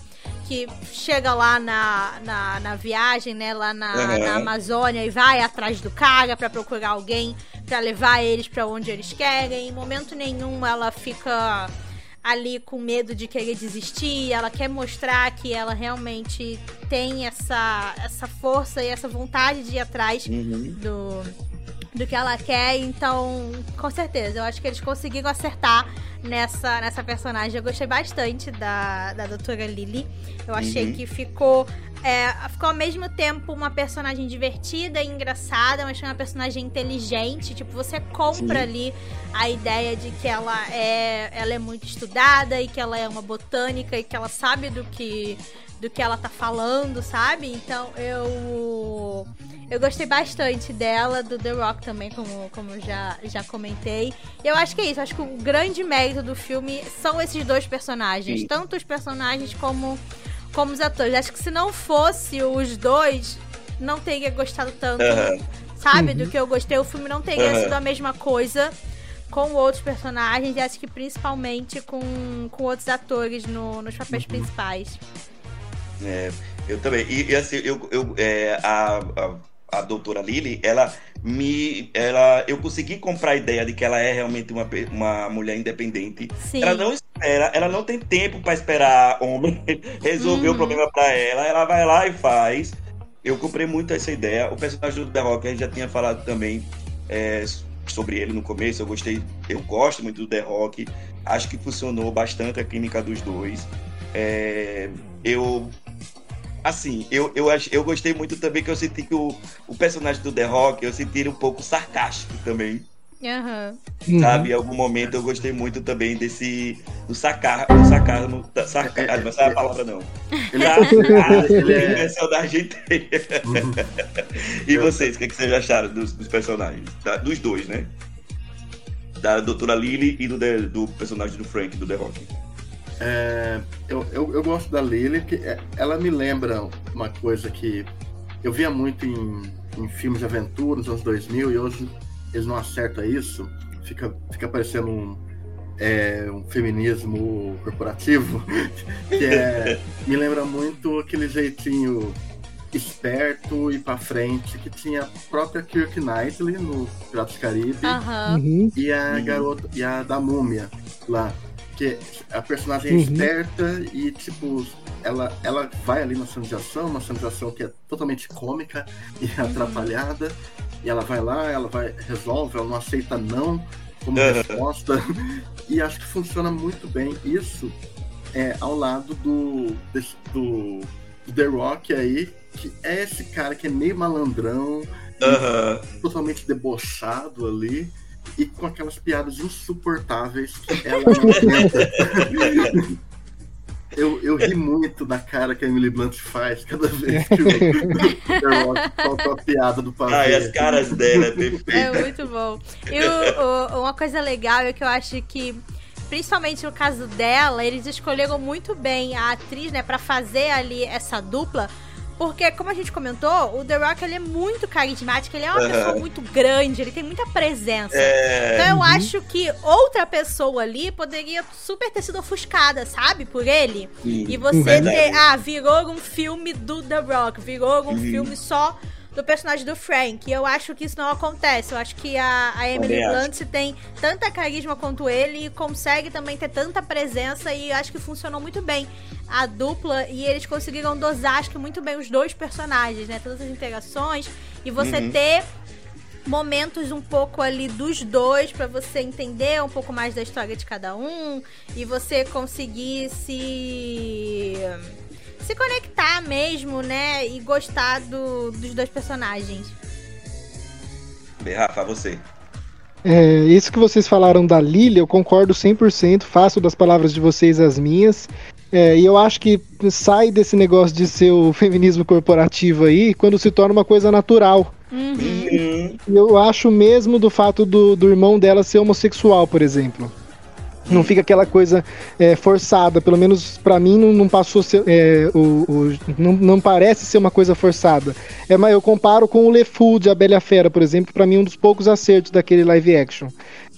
que chega lá na, na, na viagem, né, lá na,
Uhum.
na Amazônia e vai atrás do cara pra procurar alguém pra levar eles pra onde eles querem. Em momento nenhum ela fica ali com medo de querer desistir, ela quer mostrar que ela realmente tem essa, essa força e essa vontade de ir atrás
Uhum.
do, do que ela quer. Então, com certeza, eu acho que eles conseguiram acertar nessa, nessa personagem. Eu gostei bastante da, da doutora Lily. Eu achei
Uhum.
que ficou. é, ficou ao mesmo tempo uma personagem divertida e engraçada, mas uma personagem inteligente. Tipo, você compra
Sim.
ali a ideia de que ela é, ela é muito estudada e que ela é uma botânica e que ela sabe do que do que ela tá falando, sabe? Então eu Eu gostei bastante dela, do The Rock também, como, como eu já, já comentei. E eu acho que é isso. Acho que o grande mérito do filme são esses dois personagens.
Sim.
Tanto os personagens como, como os atores. Acho que se não fosse os dois, não teria gostado tanto,
Aham.
sabe?
Uhum.
Do que eu gostei. O filme não teria
Aham.
sido a mesma coisa com outros personagens. E acho que principalmente com, com outros atores no- nos papéis
Uhum.
principais.
É, eu também. E, e assim, eu, eu, é, a, a, a doutora Lily, ela me. Ela, eu consegui comprar a ideia de que ela é realmente uma, uma mulher independente.
Sim.
Ela não espera, ela não tem tempo pra esperar homem resolver
Uhum.
o problema pra ela. Ela vai lá e faz. Eu comprei muito essa ideia. O personagem do The Rock, a gente já tinha falado também é, sobre ele no começo. Eu gostei, eu gosto muito do The Rock. Acho que funcionou bastante a química dos dois. É, eu. Assim, eu, eu, eu gostei muito também que eu senti que o, o personagem do The Rock, eu senti ele um pouco sarcástico também
Aham.
Uhum.
sabe? Em algum momento eu gostei muito também desse. do sacar, do sacarmo. Da, saca, ah, não sabe a palavra não.
Ele é-
versão da Argentina. E vocês, o que, é que vocês acharam dos, dos personagens? Da- dos dois, né? Da doutora Lily e do, do personagem do Frank, do The Rock.
É, eu, eu, eu gosto da Lily, que é- ela me lembra uma coisa que eu via muito em, em filmes de aventura nos anos 2000 e hoje eles não acertam isso. Fica, fica parecendo um, é, um feminismo corporativo, que é, me lembra muito aquele jeitinho esperto e pra frente que tinha a própria Kirk Knightley no Piratas do Caribe.
Uhum.
e a garota e a da múmia lá que a personagem é
Uhum.
esperta e tipo ela ela vai ali na cena de ação uma cena de ação que é totalmente cômica e atrapalhada. E ela vai lá ela vai resolve ela não aceita não como
Uhum.
resposta. E acho que funciona muito bem. Isso é ao lado do desse- do, do The Rock aí que é esse cara que é meio malandrão totalmente debochado ali e com aquelas piadas insuportáveis que ela não aguenta. Eu, eu ri muito da cara que a Emily Blunt faz cada vez que o The Rock solta a piada do pavê.
Ai, as caras dela é
É
perfeita.
muito bom. E o- o- uma coisa legal é que eu acho que, principalmente no caso dela, eles escolheram muito bem a atriz, né, pra fazer ali essa dupla. Porque, como a gente comentou, o The Rock ele é muito carismático, ele é uma
Aham.
pessoa muito grande, ele tem muita presença.
É,
Então eu acho que outra pessoa ali poderia super ter sido ofuscada, sabe? Por ele.
sim,
E você
verdade.
ter. Ah, virou um filme do The Rock, virou um
Uhum.
filme só do personagem do Frank. E eu acho que isso não acontece. Eu acho que a, a Emily. Blunt tem tanta carisma quanto ele e consegue também ter tanta presença. E eu acho que funcionou muito bem a dupla. E eles conseguiram dosar, acho que muito bem, os dois personagens, né? Todas as interações. E você
Uhum.
ter momentos um pouco ali dos dois pra você entender um pouco mais da história de cada um e você conseguir se se conectar mesmo, né, e gostar do- dos dois personagens.
Bem, Rafa, você.
É, isso que vocês falaram da Lilia, eu concordo 100%, faço das palavras de vocês as minhas. É, e eu acho que sai desse negócio de ser o feminismo corporativo aí quando se torna uma coisa natural.
Uhum.
Uhum.
E eu acho mesmo do fato do, do irmão dela ser homossexual, por exemplo. Não fica aquela coisa é, forçada, pelo menos pra mim não, não passou ser, é, o, o- não, não parece ser uma coisa forçada. É, mas eu comparo com o Le Fou de A Bela e a Fera, por exemplo, pra mim um dos poucos acertos daquele live action.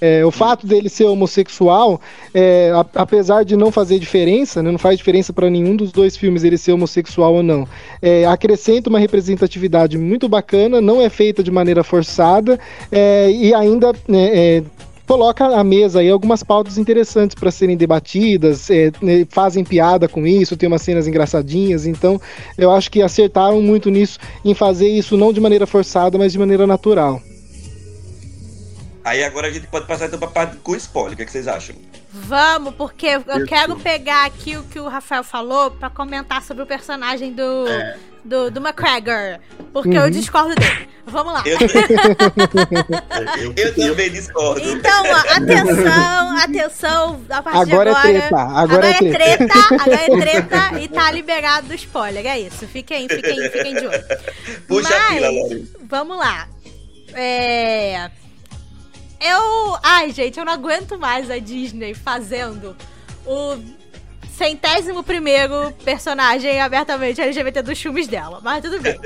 É, o fato dele ser homossexual, é, a- apesar de não fazer diferença, né, não faz diferença pra nenhum dos dois filmes ele ser homossexual ou não, é, acrescenta uma representatividade muito bacana, não é feita de maneira forçada é, e ainda né, é, coloca à mesa aí algumas pautas interessantes para serem debatidas, é, né, fazem piada com isso, tem umas cenas engraçadinhas, então eu acho que acertaram muito nisso em fazer isso não de maneira forçada, mas de maneira natural.
Aí agora a gente pode passar então pra parte com spoiler. O que, é que vocês acham?
Vamos, porque eu
Isso.
quero pegar aqui o que o Rafael falou pra comentar sobre o personagem do
É.
do, do McGregor, porque eu
Uhum.
discordo dele. Vamos lá.
Eu,
Eu,
eu também discordo.
Então, ó, atenção, atenção, a partir
Agora é
de agora.
treta, agora é
é treta, agora é treta e tá liberado do spoiler, é isso. Fiquem, fiquem, fiquem de olho.
Puxa a
Mas,
fila, Lori.
Vamos lá. É. Eu. Ai, gente, eu não aguento mais a Disney fazendo o centésimo primeiro personagem abertamente LGBT dos filmes dela. Mas tudo bem.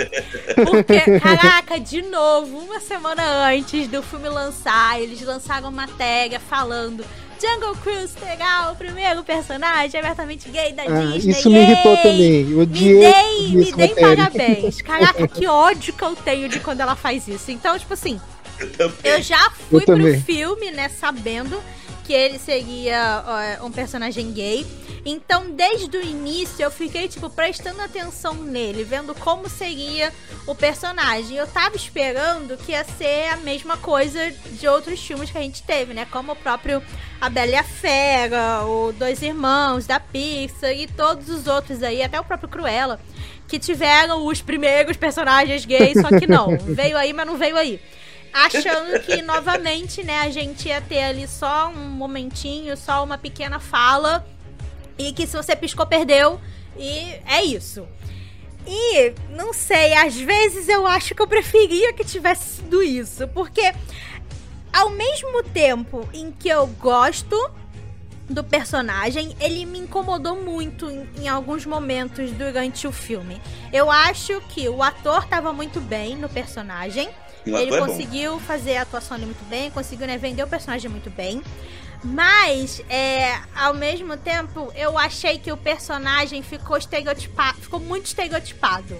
Porque, caraca, de novo, uma semana antes do filme lançar, eles lançaram matéria falando. Jungle Cruise terá o primeiro personagem abertamente gay da
Ah,
Disney.
isso me irritou
Yay!
também. Eu
Me dei, me dei
matéria.
parabéns. Caraca, que ódio que eu tenho de quando ela faz isso. Então, tipo assim,
Eu também.
eu já fui
Eu
pro
também.
filme, né, sabendo que ele seria ó, um personagem gay. Então, desde o início, eu fiquei, tipo, prestando atenção nele, vendo como seria o personagem. Eu tava esperando que ia ser a mesma coisa de outros filmes que a gente teve, né? Como o próprio A Bela e a Fera, o Dois Irmãos da Pixar e todos os outros aí, até o próprio Cruella, que tiveram os primeiros personagens gays, só que não. veio aí, mas não veio aí achando que novamente, né, a gente ia ter ali só um momentinho, só uma pequena fala e que se você piscou perdeu e é isso. E não sei, às vezes eu acho que eu preferia que tivesse sido isso, porque ao mesmo tempo em que eu gosto do personagem, ele me incomodou muito em, em alguns momentos durante o filme. Eu acho que o ator tava muito bem no personagem. Ele
é
conseguiu fazer a atuação ali muito bem, conseguiu né, vender o personagem muito bem. Mas, é, ao mesmo tempo, eu achei que o personagem ficou estereotipado, ficou muito estereotipado.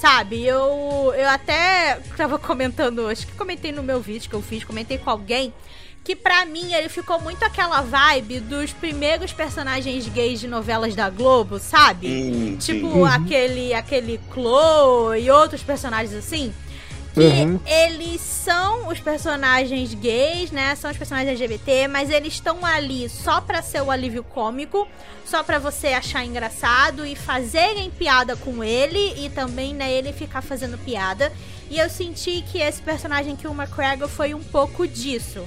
Sabe, eu, eu até tava comentando, acho que comentei no meu vídeo que eu fiz, comentei com alguém, que pra mim ele ficou muito aquela vibe dos primeiros personagens gays de novelas da Globo, sabe?
Hum,
Tipo
sim.
aquele, aquele Chloe e outros personagens assim. Que
Uhum.
eles são os personagens gays, né? São os personagens LGBT, mas eles estão ali só pra ser o alívio cômico, só pra você achar engraçado e fazerem piada com ele e também, né, ele ficar fazendo piada. E eu senti que esse personagem que o McGregor foi um pouco disso.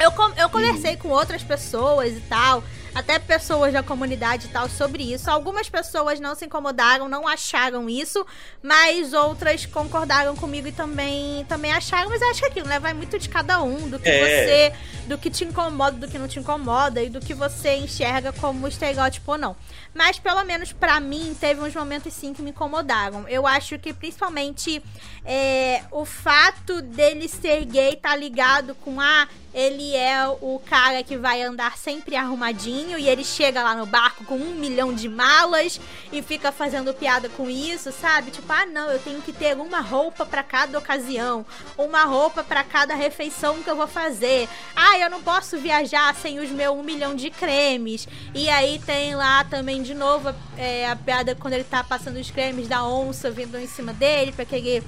Eu, eu conversei com outras pessoas e tal, até pessoas da comunidade e tal, sobre isso. Algumas pessoas não se incomodaram, não acharam isso, mas outras concordaram comigo e também, também acharam. Mas eu acho que aquilo, né? Vai muito de cada um, do que
É.
você. do que te incomoda, do que não te incomoda e do que você enxerga como estereótipo ou não. Mas pelo menos pra mim, teve uns momentos sim que me incomodaram. Eu acho que principalmente é, o fato dele ser gay tá ligado com ah, ele é o cara que vai andar sempre arrumadinho e ele chega lá no barco com um milhão de malas e fica fazendo piada com isso, sabe? Tipo, ah, não, eu tenho que ter uma roupa pra cada ocasião, uma roupa pra cada refeição que eu vou fazer. Ah, eu não posso viajar sem os meus um milhão de cremes. E aí tem lá também de novo é, a piada quando ele tá passando os cremes da onça vindo em cima dele pra querer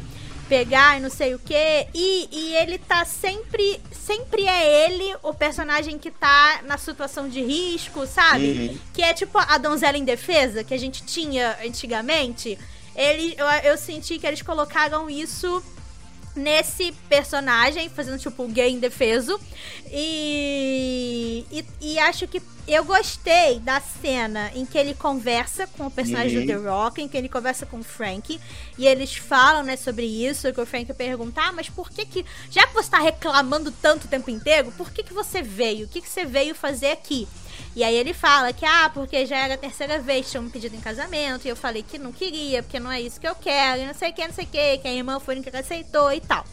pegar e não sei o que. E, e ele tá sempre. Sempre é ele o personagem que tá na situação de risco, sabe?
Uhum.
Que é tipo a donzela indefesa que a gente tinha antigamente. Ele, eu, eu senti que eles colocaram isso nesse personagem, fazendo tipo o gay indefeso. E, e, e acho que eu gostei da cena em que ele conversa com o personagem
Uhum.
do The Rock, em que ele conversa com o Frank. E eles falam, né, sobre isso, que o Frank pergunta, ah, mas por que que... Já que você tá reclamando tanto o tempo inteiro, por que que você veio? O que que você veio fazer aqui? E aí ele fala que, ah, porque já era a terceira vez que tinham me pedido em casamento, e eu falei que não queria, porque não é isso que eu quero, e não sei o que, não sei o que, que a irmã foi que aceitou e tal.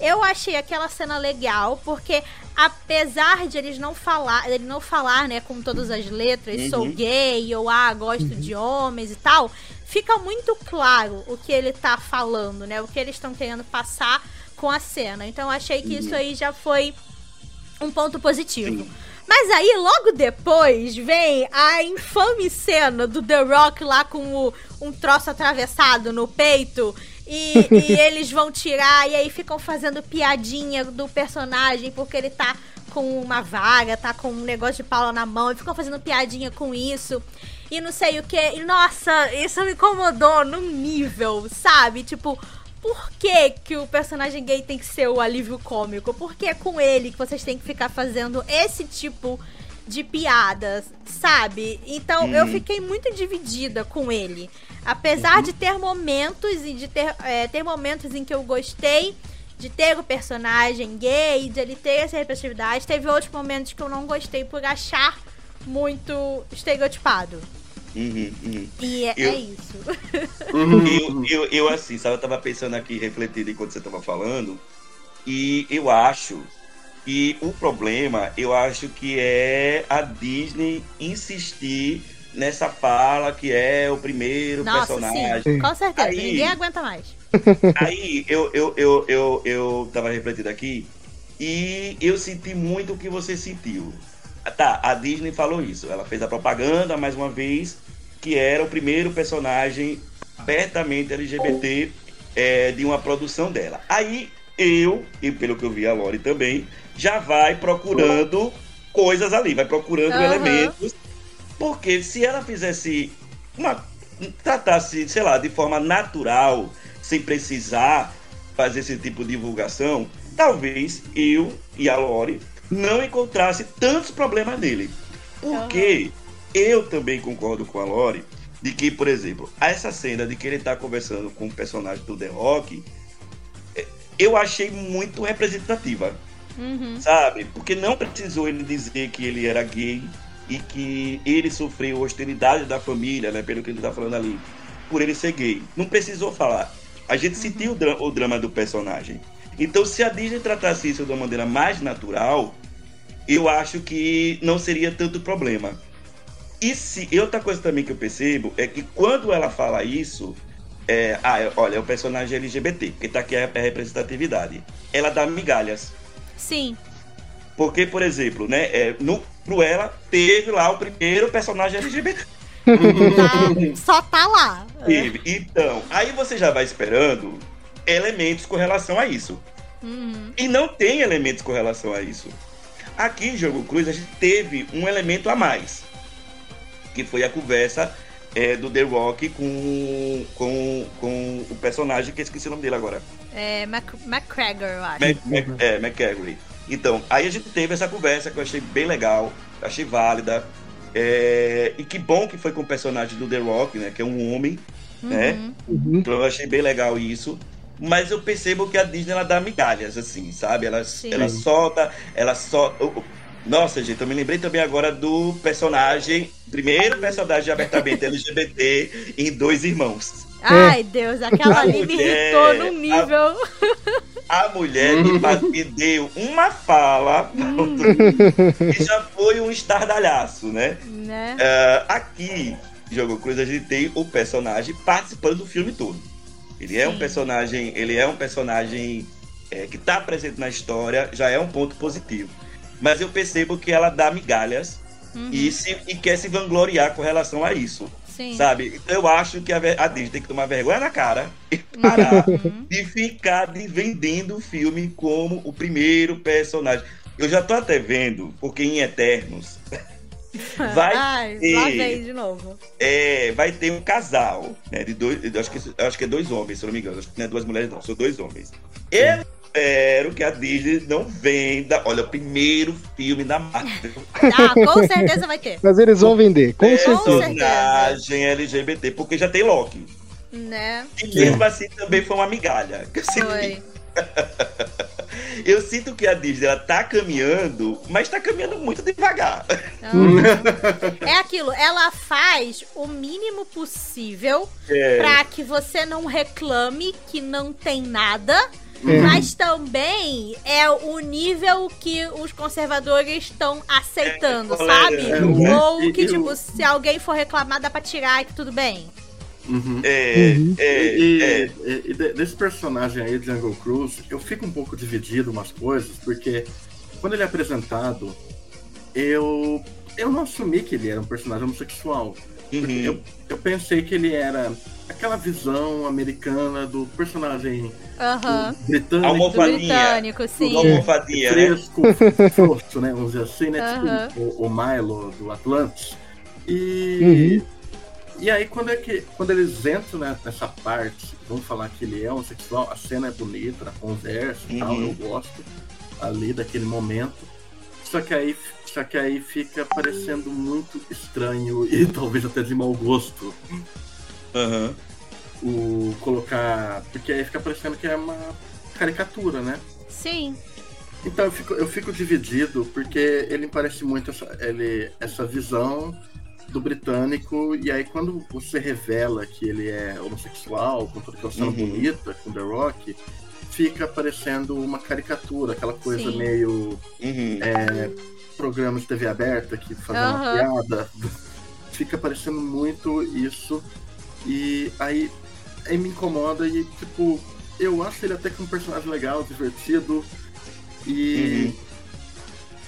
Eu achei aquela cena legal, porque apesar de eles não falar, ele não falar, né, com todas as letras, sou gay, ou ah, gosto de homens e tal, fica muito claro o que ele tá falando, né? O que eles estão querendo passar com a cena. Então eu achei que isso aí já foi um ponto positivo. Mas aí, logo depois, vem a infame cena do The Rock lá com o- um troço atravessado no peito. E, e eles vão tirar, e aí ficam fazendo piadinha do personagem, porque ele tá com uma vaga, tá com um negócio de pau na mão, e ficam fazendo piadinha com isso. E não sei o que. E nossa, isso me incomodou num nível, sabe? Tipo, por que, que o personagem gay tem que ser o alívio cômico? Por que é com ele que vocês têm que ficar fazendo esse tipo de piadas, sabe? Então eu
Uhum.
fiquei muito dividida com ele. Apesar de ter momentos e de ter, é, ter momentos em que eu gostei de ter o personagem gay, de ele ter essa representatividade, teve outros momentos que eu não gostei por achar muito estereotipado.
Uhum, uhum.
E é,
Eu-
é isso.
Eu, eu, eu, assim, sabe, eu tava pensando aqui, refletindo enquanto você tava falando, e eu acho que o problema, eu acho que é a Disney insistir nessa fala que é o primeiro
Nossa,
personagem.
sim, com certeza.
Aí-
Ninguém aguenta mais.
Aí eu, eu, eu, eu, eu tava refletindo aqui e eu senti muito o que você sentiu. Tá, a Disney falou isso. Ela fez a propaganda mais uma vez que era o primeiro personagem abertamente LGBT é, de uma produção dela. Aí eu, e pelo que eu vi a Lori também, já vai procurando coisas ali, vai procurando
Aham.
elementos. Porque se ela fizesse uma. tratasse, sei lá, de forma natural, sem precisar fazer esse tipo de divulgação, talvez eu e a Lori não encontrasse tantos problemas nele. Porque eu também concordo com a Lori de que, por exemplo, essa cena de que ele tá conversando com o personagem do The Rock, eh, eu achei muito representativa
Uhum.
sabe? Porque não precisou ele dizer que ele era gay e que ele sofreu hostilidade da família, né? Pelo que ele tá falando ali, por ele ser gay. Não precisou falar. A gente sentiu o, dra- o drama do personagem. Então, se a Disney tratasse isso de uma maneira mais natural, eu acho que não seria tanto problema. E se e outra coisa também que eu percebo é que quando ela fala isso, é, ah, é- olha, é o personagem LGBT, porque tá aqui a, a representatividade. Ela dá migalhas.
Sim.
Porque, por exemplo, né, é, no Cruella teve lá o primeiro personagem LGBT.
Tá- só tá lá.
Teve. Então, aí você já vai esperando elementos com relação a isso.
Uhum.
E não tem elementos com relação a isso. Aqui em Jogo Cruz a gente teve um elemento a mais. Que foi a conversa é, do The Rock com, com, com o personagem que eu esqueci o nome dele agora.
É Mac McGregor, eu acho.
Mac, Mac, é, McCagley. Então, aí a gente teve essa conversa que eu achei bem legal, achei válida. É, e que bom que foi com o personagem do The Rock, né? Que é um homem, né?
Uhum.
Então eu achei bem legal isso. Mas eu percebo que a Disney ela dá migalhas, assim, sabe? Ela,
Sim.
ela solta, ela solta. oh. Nossa, gente, eu me lembrei também agora do personagem, primeiro personagem abertamente LGBT em Dois Irmãos.
Ai, Deus, aquela
A
ali me irritou num
a-
nível.
A mulher me, deu uma fala que já foi um estardalhaço, né?
né?
Ah, aqui, Jogo Cruz, a gente tem o personagem participando do filme todo. Ele é um personagem, ele é um personagem é, que está presente na história, já é um ponto positivo. Mas eu percebo que ela dá migalhas
Uhum.
e, se, e quer se vangloriar com relação a isso,
Sim.
sabe? Então eu acho que a, a Disney tem que tomar vergonha na cara e parar
Uhum.
de ficar de vendendo o filme como o primeiro personagem. Eu já tô até vendo, porque em Eternos vai
Ai,
ter-
lá vem de novo.
é, vai ter um casal, né? De dois, eu acho que, eu acho que é dois homens, se eu não me engano. Acho que não é duas mulheres, não, são dois homens. Eu espero que a Disney não venda. Olha, o primeiro filme da Marvel.
Ah, com certeza vai ter.
Mas eles vão vender, com
É,
certeza.
personagem LGBT, porque já tem Loki.
Né?
E mesmo assim também foi uma migalha.
Foi.
eu sinto que a Disney ela tá caminhando, mas tá caminhando muito devagar.
Então, é aquilo, ela faz o mínimo possível
É.
pra que você não reclame que não tem nada.
É.
Mas também é o nível que os conservadores estão aceitando,
É,
sabe?
é,
é.
Ou que, tipo, se alguém for reclamar, dá pra tirar e que tudo bem.
Uhum.
É,
Uhum.
é,
E,
é.
e- e de- desse personagem aí, Jungle Cruise, eu fico um pouco dividido umas coisas, porque quando ele é apresentado, eu, eu não assumi que ele era um personagem homossexual.
Uhum.
eu, eu pensei que ele era aquela visão americana do personagem
Aham.
britânico,
Do
Almofadinha.
britânico, sim.
Almofadinha, né?
fresco, frouxo, né? Vamos dizer assim, né?
Aham.
Tipo o, o Milo do Atlantis. E, E aí quando é que quando eles entram né, nessa parte, vamos falar que ele é homossexual, a cena é bonita, a conversa e tal,
Uhum.
eu gosto ali daquele momento. Só que aí só que aí fica parecendo muito estranho e talvez até de mau gosto
Aham.
o colocar, porque aí fica parecendo que é uma caricatura, né?
Sim.
Então eu fico, eu fico dividido porque ele parece muito essa, ele, essa visão do britânico, e aí quando você revela que ele é homossexual, com toda aquela cena
Uhum.
bonita, com The Rock, fica parecendo uma caricatura, aquela coisa
Sim.
meio
Uhum.
é, programa de TV aberta que faz uma
Aham.
piada. Fica parecendo muito isso. E aí, aí me incomoda e, tipo, eu acho ele até que um personagem legal, divertido. E
Uhum.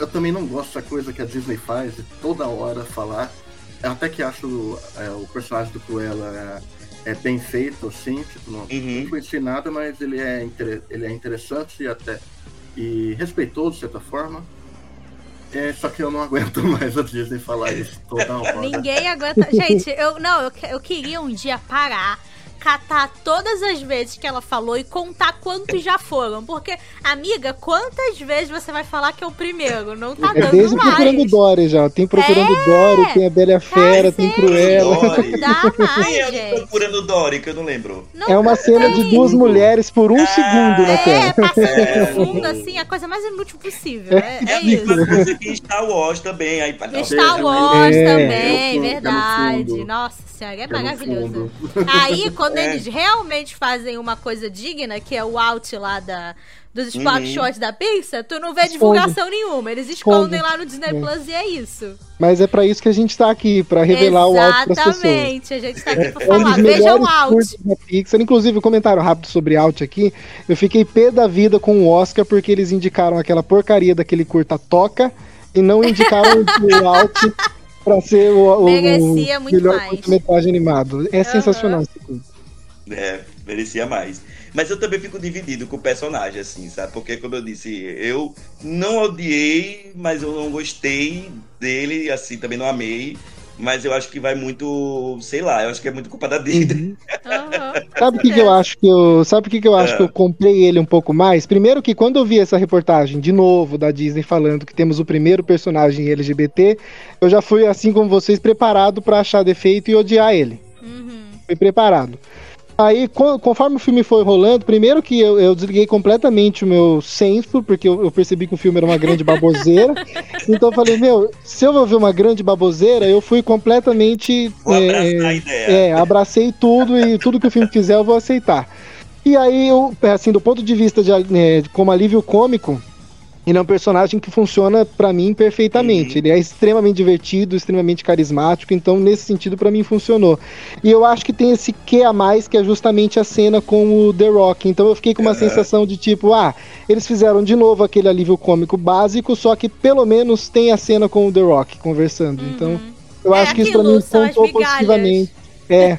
eu também não gosto dessa coisa que a Disney faz de toda hora falar. Eu até que acho é, o personagem do Cruella é, é bem feito, assim, tipo, não, não
Uhum.
em nada, mas ele é, inter- ele é interessante e até e respeitoso de certa forma. É, só que eu não aguento mais a Disney falar isso toda hora.
Ninguém aguenta. Gente, eu não, eu, eu queria um dia parar, catar todas as vezes que ela falou e contar quantos já foram. Porque, amiga, quantas vezes você vai falar que é o primeiro? Não tá
É
dando
desde Procurando
mais.
Dory já. Tem Procurando
É!
Dory, tem a Bela e a Fera, tem
Cacete.
Cruella.
Dory.
Não dá mais,
Quem é
gente.
procurando Dory, que eu não lembro?
Não
É uma cena de
tem.
duas mulheres por um
Ah,
segundo na
É,
tela.
passando
É.
no fundo, assim, a coisa mais inútil possível. É,
É
é
mesma
isso.
Star Wars também. Aí,
Star Wars
É,
também,
é fundo,
verdade.
é.
Nossa senhora, é
É
maravilhoso. Aí, quando
É.
eles realmente fazem uma coisa digna, que é o out lá da, dos Spock
Uhum.
Shots da Pixar, tu não vê divulgação nenhuma. Eles escondem lá no Disney
É.
Plus e é isso.
Mas é pra isso que a gente tá aqui, pra revelar o áudio pras pessoas.
Exatamente. A gente tá aqui pra
É um
falar. Vejam o out.
da Pixar. Inclusive, um comentário rápido sobre Out aqui. Eu fiquei pé da vida com o Oscar porque eles indicaram aquela porcaria daquele curta Toca e não indicaram o Out pra ser o, o,
Merecia muito
melhor curta-metragem animado. É sensacional esse curta.
É, merecia mais. Mas eu também fico dividido com o personagem, assim, sabe? Porque, como eu disse, eu não odiei, mas eu não gostei dele, assim, também não amei. Mas eu acho que vai muito, sei lá, eu acho que é muito culpa da Disney.
Aham.
Sabe o que, que eu acho que eu. Sabe o que, que eu acho
É.
que eu comprei ele um pouco mais? Primeiro que quando eu vi essa reportagem de novo da Disney falando que temos o primeiro personagem LGBT, eu já fui, assim como vocês, preparado pra achar defeito e odiar ele.
Uhum.
Fui preparado. Aí, co- conforme o filme foi rolando, primeiro que eu, eu desliguei completamente o meu senso, porque eu, eu percebi que o filme era uma grande baboseira. então eu falei, meu, se eu vou ver uma grande baboseira, eu fui completamente.
Vou
é,
a ideia.
é, abracei tudo e tudo que o filme fizer eu vou aceitar. E aí, eu, assim, do ponto de vista de, é, de como alívio cômico, ele é um personagem que funciona pra mim perfeitamente.
Uhum.
Ele é extremamente divertido, extremamente carismático, então nesse sentido pra mim funcionou. E eu acho que tem esse que a mais que é justamente a cena com o The Rock. Então eu fiquei com uma
Aham.
sensação de tipo, ah, eles fizeram de novo aquele alívio cômico básico, só que pelo menos tem a cena com o The Rock conversando. Então eu
É
acho que isso pra
aquilo,
mim contou positivamente. É,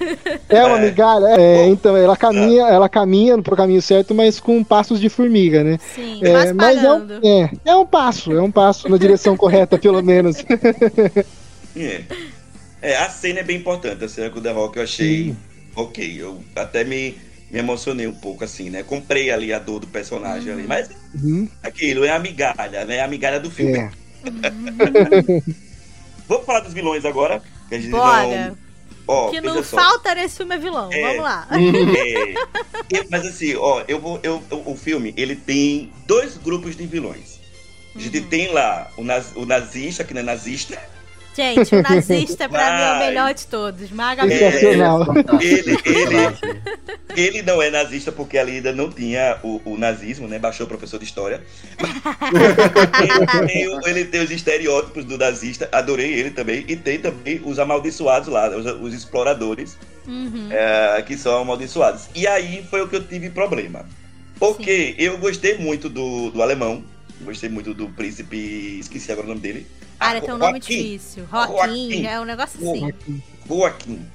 é uma
É.
migalha. É, então ela caminha, ela caminha pro caminho certo, mas com passos de formiga, né?
Sim,
É,
mas
é um, é, é um passo, é um passo na direção correta, pelo menos.
É. É, a cena é bem importante, a cena com o The Rock eu achei
Sim.
ok. Eu até me, me emocionei um pouco, assim, né? Comprei ali a dor do personagem ali. Mas
Uhum,
aquilo é a migalha, né? A migalha do filme.
é.
Vamos falar dos vilões agora? Que a gente
Bora.
não. Ó,
que não
só.
falta nesse filme é vilão.
É.
Vamos lá.
É, e- mas assim, ó, eu vou, eu, o o filme ele tem dois grupos de vilões. A gente
Uhum.
tem lá o, naz, o nazista, que não é nazista.
Gente, o nazista pra mim é o melhor de todos.
É.
Maravilhoso.
Sensacional.
Ele, ele, ele não é nazista porque ali ainda não tinha o, o nazismo, né? Baixou o professor de história. ele, tem, ele tem os estereótipos do nazista, adorei ele também. E tem também os amaldiçoados lá, os, os exploradores.
Uhum.
é, que são amaldiçoados. E aí foi o que eu tive problema. Porque eu gostei muito do, do alemão, gostei muito do príncipe. Esqueci agora o nome dele.
Cara, tem um nome
Joaquim.
difícil.
Joaquim.
é um negócio assim.
Joaquim.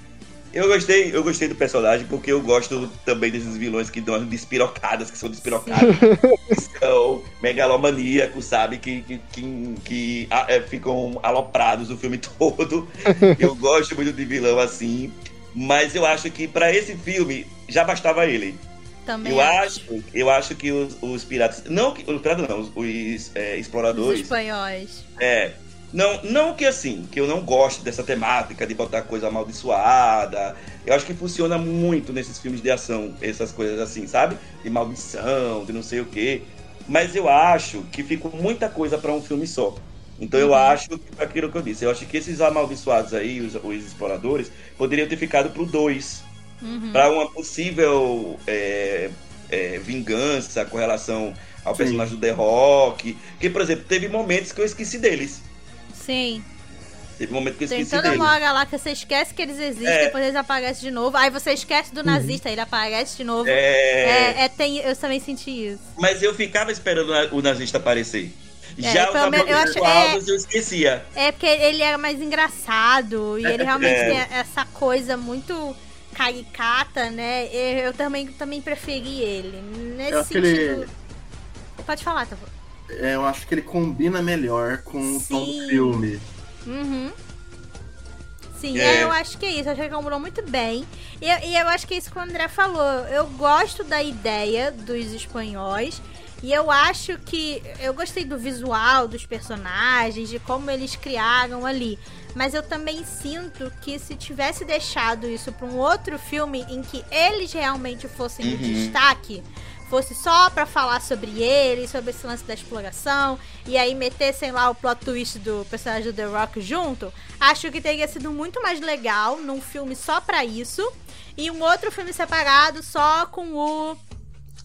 Eu gostei, eu gostei do personagem porque eu gosto também desses vilões que dão as despirocadas, que são despirocados, que são megalomaníacos, sabe? Que, que, que, que, ah, é, ficam aloprados o filme todo. Eu gosto muito de vilão assim. Mas eu acho que pra esse filme já bastava ele.
Também
Eu acho, eu acho que os, os piratas. Não, os piratas não, os, os, é,
Os
exploradores.
espanhóis.
É. Não, não que assim, que eu não gosto dessa temática de botar coisa amaldiçoada. Eu acho que funciona muito nesses filmes de ação, essas coisas assim, sabe? De maldição, de não sei o quê. Mas eu acho que ficou muita coisa pra um filme só. Então eu acho que aquilo que eu disse. Eu acho que esses amaldiçoados aí, os, os exploradores, poderiam ter ficado pro 2.
Uhum.
Pra uma possível é, é, vingança com relação ao
Sim.
personagem do The Rock. Que, por exemplo, teve momentos que eu esqueci deles.
Sim.
Teve momentos que eu
Tem
esqueci
toda
deles.
uma hora lá que você esquece que eles existem,
É.
depois eles aparecem de novo. Aí você esquece do nazista, ele aparece de novo.
É,
É, é, tem, eu também senti isso.
Mas eu ficava esperando o nazista aparecer.
É,
Já
menos eu acho-
amaldiçoados eu esquecia.
É porque ele era mais engraçado e ele realmente
É.
tem essa coisa muito caricata, né? Eu, eu também, também preferi ele. Nesse
ele-
sentido. Pode falar, tá bom.
É, eu acho que ele combina melhor com o tom
Sim.
do filme.
Uhum. Sim,
É.
é, eu acho que é isso. Eu acho que ele combinou muito bem. E, eu- e eu acho que é isso que o André falou. Eu gosto da ideia dos espanhóis. E eu acho que. Eu gostei do visual dos personagens, de como eles criaram ali. Mas eu também sinto que se tivesse deixado isso pra um outro filme em que eles realmente fossem o
Uhum.
destaque, fosse só pra falar sobre eles, sobre esse lance da exploração, e aí metessem lá o plot twist do personagem do The Rock junto, acho que teria sido muito mais legal num filme só pra isso, e um outro filme separado só com o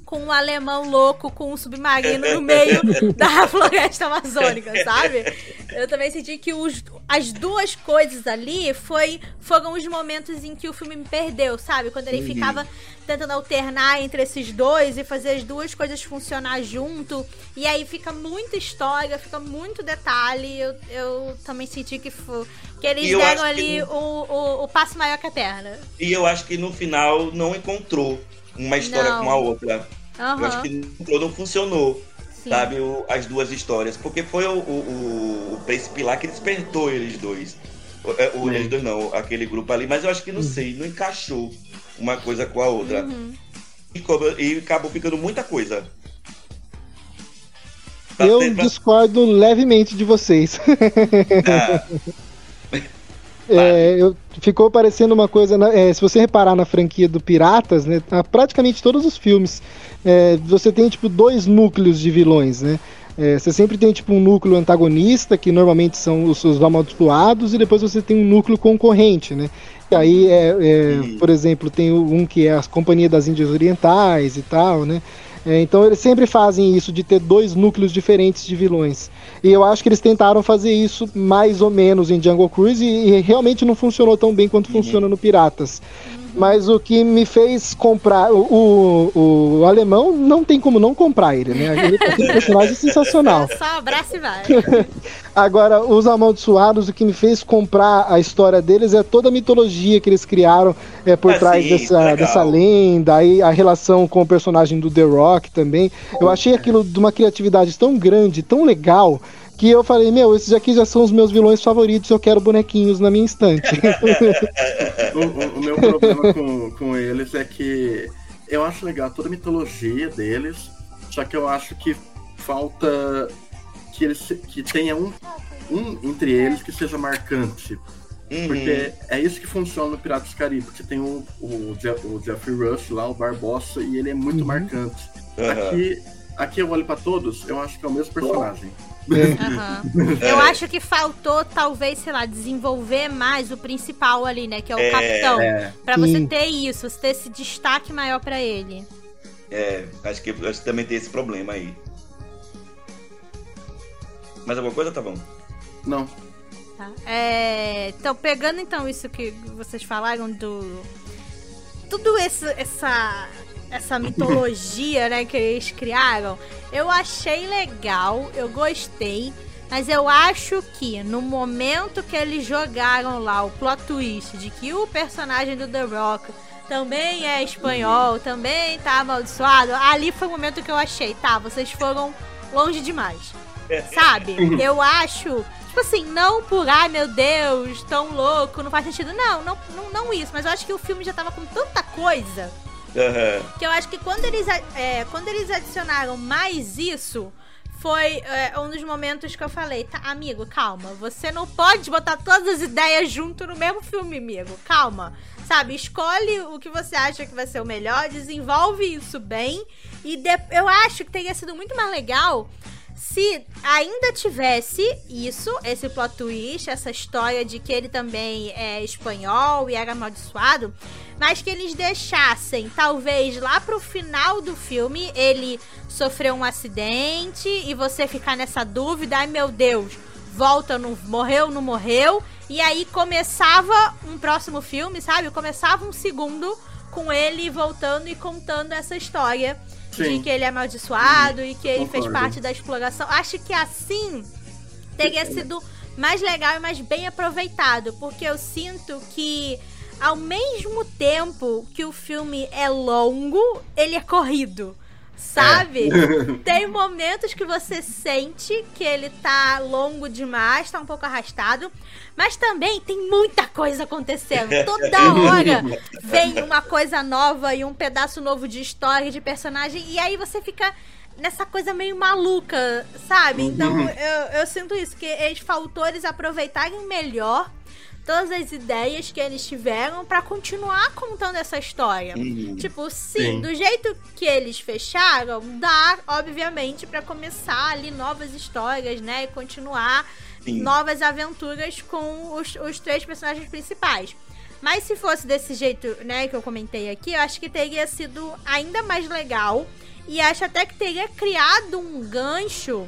com um alemão louco com um submarino no meio da floresta amazônica, sabe? Eu também senti que os, as duas coisas ali foi, foram os momentos em que o filme me perdeu, sabe? Quando ele ficava tentando alternar entre esses dois e fazer as duas coisas funcionar junto. E aí fica muita história, fica muito detalhe. Eu, eu também senti que, foi, que eles deram
que
ali
não-
o, o, o passo maior que a perna.
E eu acho que no final não encontrou uma história
Não.
com a outra.
Aham,
Eu acho que não, funcionou,
sim.
sabe? o- as duas histórias. Porque foi o, o, o, príncipe lá que despertou eles dois. O, é, o- eles dois não, aquele grupo ali. Mas eu acho que não sei, não encaixou uma coisa com a outra.
Uhum.
E, e acabou ficando muita coisa. Pra
Eu
pra-
discordo levemente de vocês.
Ah,
É, eu- ficou parecendo uma coisa. na- é, se você reparar na franquia do Piratas, né, praticamente todos os filmes, é, você tem tipo dois núcleos de vilões, né? É, você sempre tem tipo um núcleo antagonista, que normalmente são os, os amaldiçoados, e depois você tem um núcleo concorrente, né? E aí, é, é, por exemplo, tem um que é a Companhia das Índias Orientais e tal, né? É, então eles sempre fazem isso de ter dois núcleos diferentes de vilões. E eu acho que eles tentaram fazer isso mais ou menos em Jungle Cruise e, e realmente não funcionou tão bem quanto funciona no Piratas. Mas o que me fez comprar. O, o, o alemão não tem como não comprar ele, né? Ele é um personagem sensacional.
Só abraça e vai.
Agora, os amaldiçoados, o que me fez comprar a história deles é toda a mitologia que eles criaram é, por
Ah,
trás
sim,
dessa,
legal.
dessa lenda, aí a relação com o personagem do The Rock também. Eu achei aquilo de uma criatividade tão grande, tão legal, que eu falei, meu, esses aqui já são os meus vilões favoritos, eu quero bonequinhos na minha estante.
O, o- o meu problema com, com eles é que eu acho legal toda a mitologia deles, só que eu acho que falta que eles que tenha um, um entre eles que seja marcante.
uhum.
Porque é isso que funciona no Piratas do Caribe. Você tem o, o, o Jeffrey Rush lá, o Barbossa, e ele é muito
Uhum.
marcante.
Aham.
Aqui, aqui eu olho pra todos, eu acho que é o mesmo personagem.
Aham. Eu acho que faltou, talvez, sei lá, desenvolver mais o principal ali, né? Que é o
É,
capitão.
É,
Pra você
Sim.
ter isso, você ter esse destaque maior pra ele.
É, acho que, acho que também tem esse problema aí. Mais alguma coisa, tá bom?
não.
Tá? É, então, pegando então isso que vocês falaram do. Tudo esse, essa. Essa mitologia, né, que eles criaram, eu achei legal, eu gostei, mas eu acho que no momento que eles jogaram lá o plot twist de que o personagem do The Rock também é espanhol, também tá amaldiçoado, ali foi o momento que eu achei, tá, vocês foram longe demais. Sabe? Eu acho tipo assim, não por, ai meu Deus, tão louco, não faz sentido. Não, não, não, não isso. Mas eu acho que o filme já tava com tanta coisa
Aham.
que eu acho que quando eles, é, quando eles adicionaram mais isso, foi é, um dos momentos que eu falei, tá, amigo, calma, você não pode botar todas as ideias junto no mesmo filme, amigo. Calma. Sabe, escolhe o que você acha que vai ser o melhor, desenvolve isso bem. E de- eu acho que teria sido muito mais legal se ainda tivesse isso, esse plot twist, essa história de que ele também é espanhol e era amaldiçoado, mas que eles deixassem, talvez lá pro final do filme, ele sofreu um acidente e você ficar nessa dúvida, ai meu Deus, volta, não morreu, não morreu, e aí começava um próximo filme, sabe? Começava um segundo com ele voltando e contando essa história de
Sim.
que ele é amaldiçoado e que ele fez
Concordo.
parte da exploração. Acho que assim teria sido mais legal e mais bem aproveitado, porque eu sinto que ao mesmo tempo que o filme é longo, ele é corrido. Sabe? Tem momentos que você sente que ele tá longo demais, tá um pouco arrastado, mas também tem muita coisa acontecendo. Toda hora vem uma coisa nova e um pedaço novo de história, de personagem, e aí você fica nessa coisa meio maluca, sabe? Então eu, eu sinto isso, que eles faltou eles aproveitarem melhor todas as ideias que eles tiveram pra continuar contando essa história.
Uhum.
Tipo, sim,
Sim.
do jeito que eles fecharam, dá, obviamente, pra começar ali novas histórias, né? E continuar
Sim.
novas aventuras com os, os três personagens principais. Mas se fosse desse jeito, né, que eu comentei aqui, eu acho que teria sido ainda mais legal. E acho até que teria criado um gancho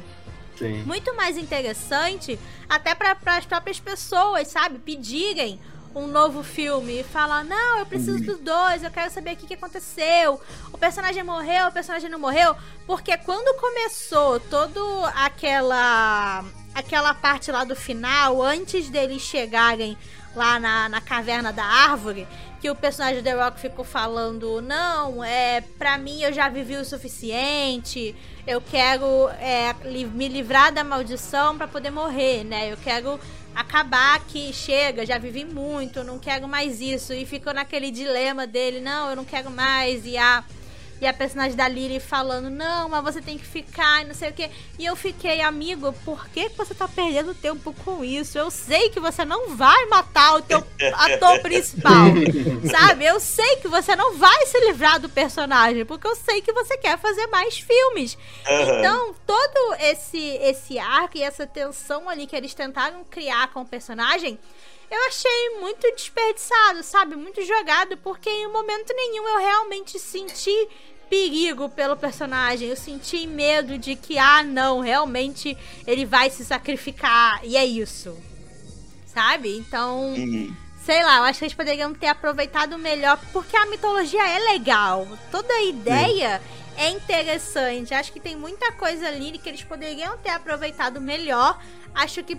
Muito mais interessante até para as próprias pessoas, sabe? Pedirem um novo filme e falar: Não, eu preciso dos dois, eu quero saber o que, que aconteceu. O personagem morreu, o personagem não morreu. Porque quando começou toda aquela, aquela parte lá do final, antes deles chegarem lá na, na caverna da árvore, que o personagem The Rock ficou falando: Não, é, pra mim eu já vivi o suficiente, eu quero é, me livrar da maldição pra poder morrer, né? Eu quero acabar aqui, chega, já vivi muito, não quero mais isso. E ficou naquele dilema dele: Não, eu não quero mais. E a. E a personagem da Lily falando, não, mas você tem que ficar e não sei o quê. E eu fiquei, amigo, por que que você tá perdendo tempo com isso? Eu sei que você não vai matar o teu ator principal, sabe? Eu sei que você não vai se livrar do personagem, porque eu sei que você quer fazer mais filmes.
Aham.
Então, todo esse, esse arco e essa tensão ali que eles tentaram criar com o personagem, eu achei muito desperdiçado, sabe? Muito jogado, porque em momento nenhum eu realmente senti perigo pelo personagem. Eu senti medo de que, ah, não, realmente ele vai se sacrificar. E é isso. Sabe? Então,
Uhum.
sei lá, eu acho que eles poderiam ter aproveitado melhor, porque a mitologia é legal. Toda a ideia é interessante. Acho que tem muita coisa ali que eles poderiam ter aproveitado melhor. Acho que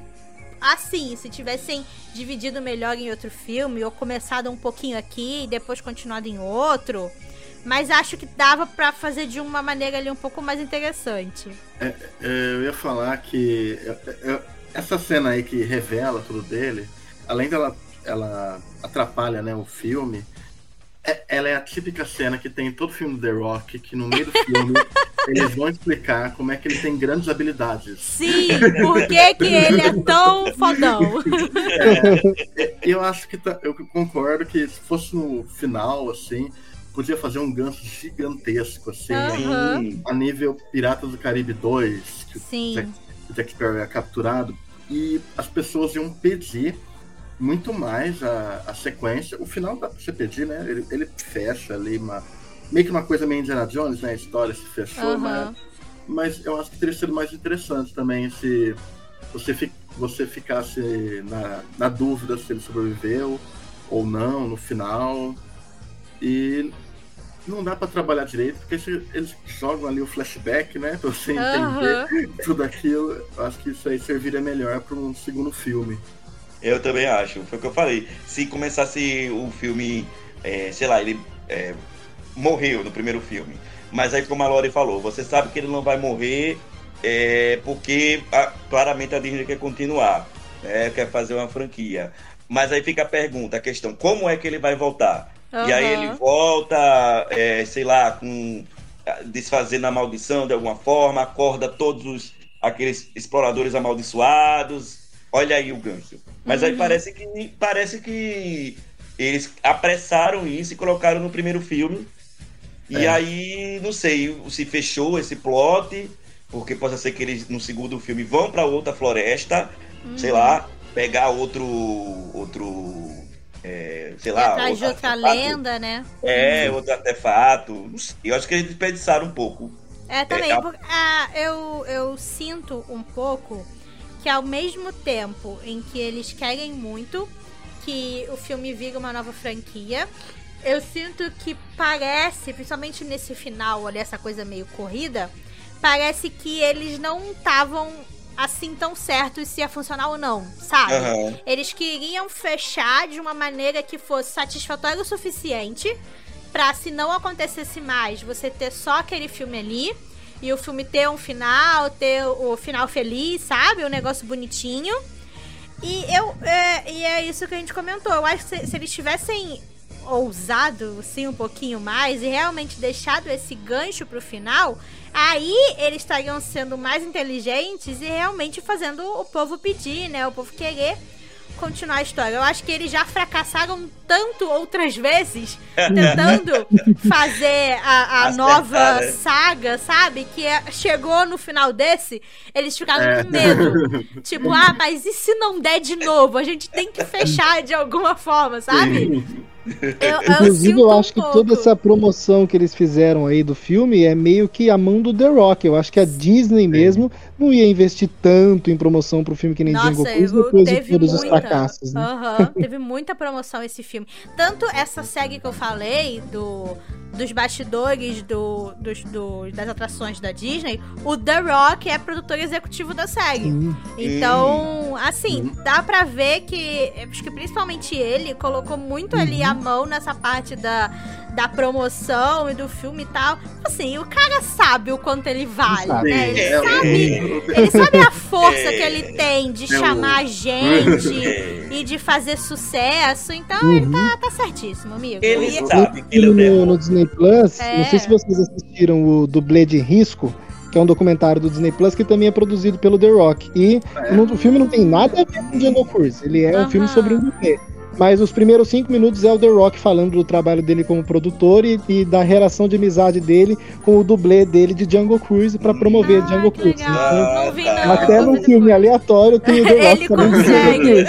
assim, se tivessem dividido melhor em outro filme, ou começado um pouquinho aqui e depois continuado em outro. Mas acho que dava pra fazer de uma maneira ali um pouco mais interessante.
É, Eu ia falar que essa cena aí que revela tudo dele, além dela ela atrapalha né, o filme, é- ela é a típica cena que tem em todo filme do The Rock, que no meio do filme eles vão explicar como é que ele tem grandes habilidades.
Sim, por que, que ele é tão fodão?
E eu acho que tá- eu concordo que se fosse no final, assim, podia fazer um gancho gigantesco, assim.
Sim.
a nível Piratas do Caribe 2, que o
Sim.
Jack, o Jack Sparrow é capturado, e as pessoas iam pedir muito mais a, a sequência. O final dá pra você pedir, né? Ele, ele fecha ali uma. Meio que uma coisa meio Indiana Jones, né? A história se fechou,
Aham.
mas, mas eu acho que teria sido mais interessante também se você, fi, você ficasse na, na dúvida se ele sobreviveu ou não no final. E não dá pra trabalhar direito, porque se eles jogam ali o flashback, né? Pra você entender
Aham.
tudo aquilo. Eu acho que isso aí serviria melhor pra um segundo filme.
Eu também acho. Foi o que eu falei. Se começasse o filme, é, sei lá, ele é, morreu no primeiro filme. Mas aí, como a Lori falou, você sabe que ele não vai morrer é, porque a- claramente a Disney quer continuar. né? Quer fazer uma franquia. Mas aí fica a pergunta, a questão, como é que ele vai voltar? E aí ele volta, é, sei lá, com desfazendo a maldição de alguma forma, acorda todos os, aqueles exploradores amaldiçoados. Olha aí o gancho. Mas aí parece que parece que eles apressaram isso e colocaram no primeiro filme. E
É.
aí, não sei se fechou esse plot, porque pode ser que eles no segundo filme vão para outra floresta, sei lá, pegar outro outro é, sei
E
lá,
atrás de
outro
outra
artefato.
lenda, né?
É, outro artefato. Eu acho que eles desperdiçaram um pouco.
É, também.
É, a-
por- ah, eu, eu sinto um pouco que ao mesmo tempo em que eles querem muito que o filme vira uma nova franquia, eu sinto que parece, principalmente nesse final, olha essa coisa meio corrida, parece que eles não estavam assim tão certos se ia funcionar ou não, sabe?
Aham.
Eles queriam fechar de uma maneira que fosse satisfatória o suficiente pra se não acontecesse mais, você ter só aquele filme ali e o filme ter um final, ter o final feliz, sabe? Um negócio bonitinho. E eu é, e é isso que a gente comentou. Eu acho que se, se eles tivessem ousado assim um pouquinho mais e realmente deixado esse gancho pro final, aí eles estariam sendo mais inteligentes e realmente fazendo o povo pedir, né? O povo querer continuar a história. Eu acho que eles já fracassaram tanto outras vezes tentando fazer a, a nova
né?
saga, sabe? Que é- chegou no final desse, eles ficaram
É.
com medo. tipo, ah, mas e se não der de novo? A gente tem que fechar de alguma forma, sabe? Eu, eu
Inclusive, eu
um
acho que
pouco.
toda essa promoção que eles fizeram aí do filme é meio que a mão do The Rock. Eu acho que a Disney mesmo não ia investir tanto em promoção pro filme que nem Django
Nossa,
Cruz
eu-
depois de
teve
todos os
muita.
fracassos. Né?
Aham, teve muita promoção esse filme. Tanto essa série que eu falei, do, dos bastidores do, dos, do- das atrações da Disney, o The Rock é produtor executivo da série.
Sim.
Então, assim, dá pra ver que, acho que principalmente ele colocou muito ali
Uhum.
A mão nessa parte da, da promoção e do filme e tal. Assim, o cara sabe o quanto ele vale,
Sabe.
né? Ele
É,
sabe ele sabe a força
É.
que ele tem de
É
chamar gente
É.
e de fazer sucesso. Então
Uhum.
ele tá, tá certíssimo, amigo.
Ele
E-
sabe que ele é o
no,
demônio.
no Disney Plus,
É.
não sei se vocês assistiram o Dublê de Risco, que é um documentário do Disney Plus que também é produzido pelo The Rock. E
É.
no- o filme não tem nada a ver com Jungle Cruise, ele é um
Aham.
filme sobre um dublê. Mas os primeiros cinco minutos é o The Rock falando do trabalho dele como produtor e, e da relação de amizade dele com o dublê dele de Jungle Cruise pra promover
Ah,
Jungle
que
Cruise.
legal.
Então,
Não vi, não.
até num filme
depois.
aleatório tem o The Rock
Ele.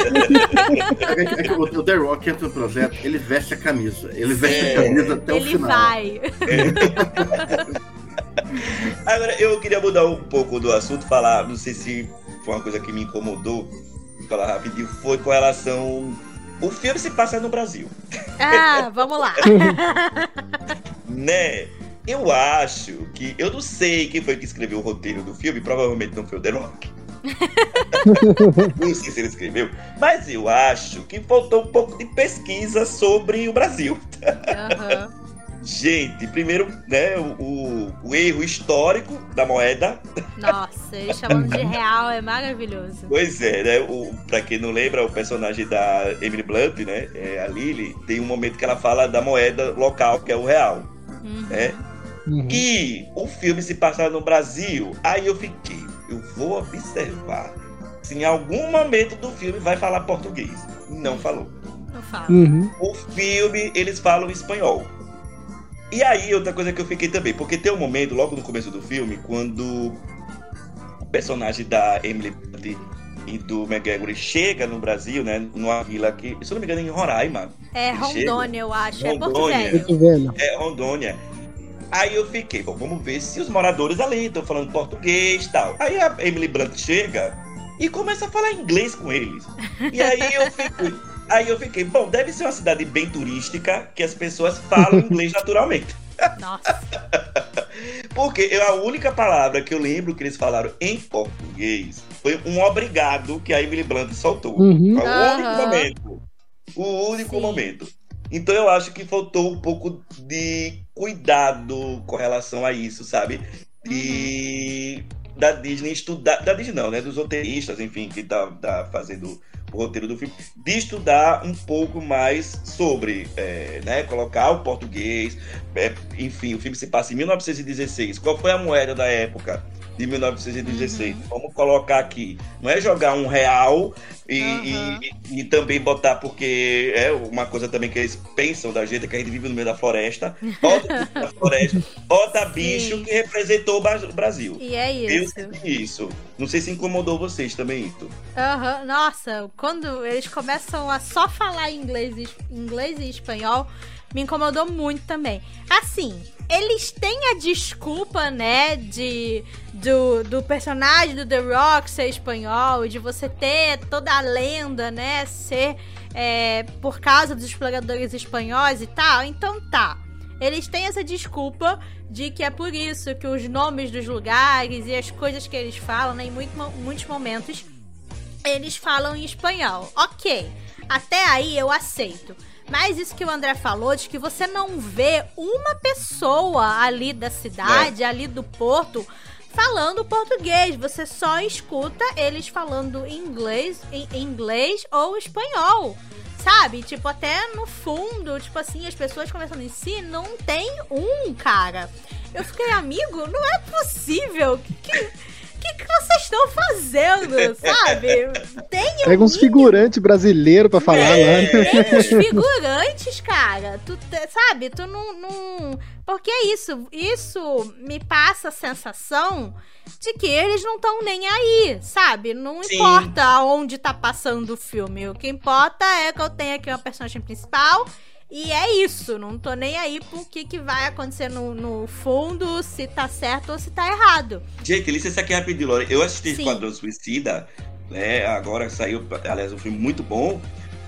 É que o o The Rock entra no projeto, ele veste a camisa. Ele veste
É.
a camisa até o
Ele
final.
vai.
Agora, eu queria mudar um pouco do assunto, falar, não sei se foi uma coisa que me incomodou, falar rapidinho, foi com relação. O filme se passa no Brasil,
Ah, vamos lá.
né? Eu acho que. Eu não sei quem foi que escreveu o roteiro do filme, provavelmente não foi o The Rock. não sei se ele escreveu, mas eu acho que faltou um pouco de pesquisa sobre o Brasil.
Aham.
Gente, primeiro, né, o, o- o erro histórico da moeda
Nossa, ele chamando de real é maravilhoso.
Pois é, né? O, pra quem não lembra, o personagem da Emily Blunt, né? É, a Lily, tem um momento que ela fala da moeda local, que é o real,
Uhum.
né?
Uhum.
E o filme se passa no Brasil. Aí eu fiquei, eu vou observar se em algum momento do filme vai falar português. Não falou.
Não fala.
Uhum.
O filme, eles falam espanhol. E aí, outra coisa que eu fiquei também, porque tem um momento, logo no começo do filme, quando o personagem da Emily Blunt e do McGregor chega no Brasil, né, numa vila que, se eu não me engano, é em Roraima,
É
chega.
Rondônia, eu acho. É Porto
Rondônia.
Velho.
Muito velho.
é Rondônia. Aí eu fiquei, bom, vamos ver se os moradores ali estão falando português e tal. Aí a Emily Blunt chega e começa a falar inglês com eles. E aí eu fiquei, aí eu fiquei, bom, deve ser uma cidade bem turística que as pessoas falam inglês naturalmente.
Nossa.
Porque eu- a única palavra que eu lembro que eles falaram em português foi um obrigado que a Emily Blunt soltou.
Uhum.
Foi o
Aham.
único momento. O único
Sim.
momento. Então eu acho que faltou um pouco de cuidado com relação a isso, sabe? E da Disney estudar. Da Disney não, né? Dos roteiristas, enfim, que tá, tá fazendo o roteiro do filme, de estudar um pouco mais sobre, é, né? Colocar o português. é, enfim, o filme se passa em 1916. Qual foi a moeda da época? De 1916. Vamos colocar aqui. Não é jogar um real e,
Uhum.
e, e também botar, porque é uma coisa também que eles pensam da gente, que a gente vive no meio da floresta. Bota na floresta, bota bicho que representou o Bra- o Brasil.
E é
Eu
isso.
senti isso. Não sei se incomodou vocês também, isso.
Aham, Nossa, quando eles começam a só falar inglês, inglês e espanhol, me incomodou muito também. Assim, eles têm a desculpa, né, de do, do personagem do The Rock ser espanhol de você ter toda a lenda, né, ser é, por causa dos exploradores espanhóis e tal. Então tá. Eles têm essa desculpa de que é por isso que os nomes dos lugares e as coisas que eles falam, né, em muito, muitos momentos, eles falam em espanhol. Ok, até aí eu aceito. Mas isso que o André falou, de que você não vê uma pessoa ali da cidade, ali do porto, falando português. Você só escuta eles falando inglês, inglês ou espanhol. Sabe? Tipo, até no fundo, tipo assim, as pessoas conversando em si, não tem um cara. Eu fiquei, amigo, não é possível. Que, que, que vocês estão fazendo, sabe? Tem um
Pega uns figurantes brasileiros pra falar lá. né?
tem os figurantes, cara. Tu sabe, tu não, não. Porque é isso. Isso me passa a sensação de que eles não estão nem aí, sabe? Não
Sim.
importa aonde tá passando o filme. O que importa é que eu tenho aqui uma personagem principal. E é isso, não tô nem aí pro que, que vai acontecer no, no fundo, se tá certo ou se tá errado.
Gente, licença aqui rapidinho, Lore. Eu assisti
Sim.
Esquadrão Suicida, né? Agora saiu, aliás, um filme muito bom.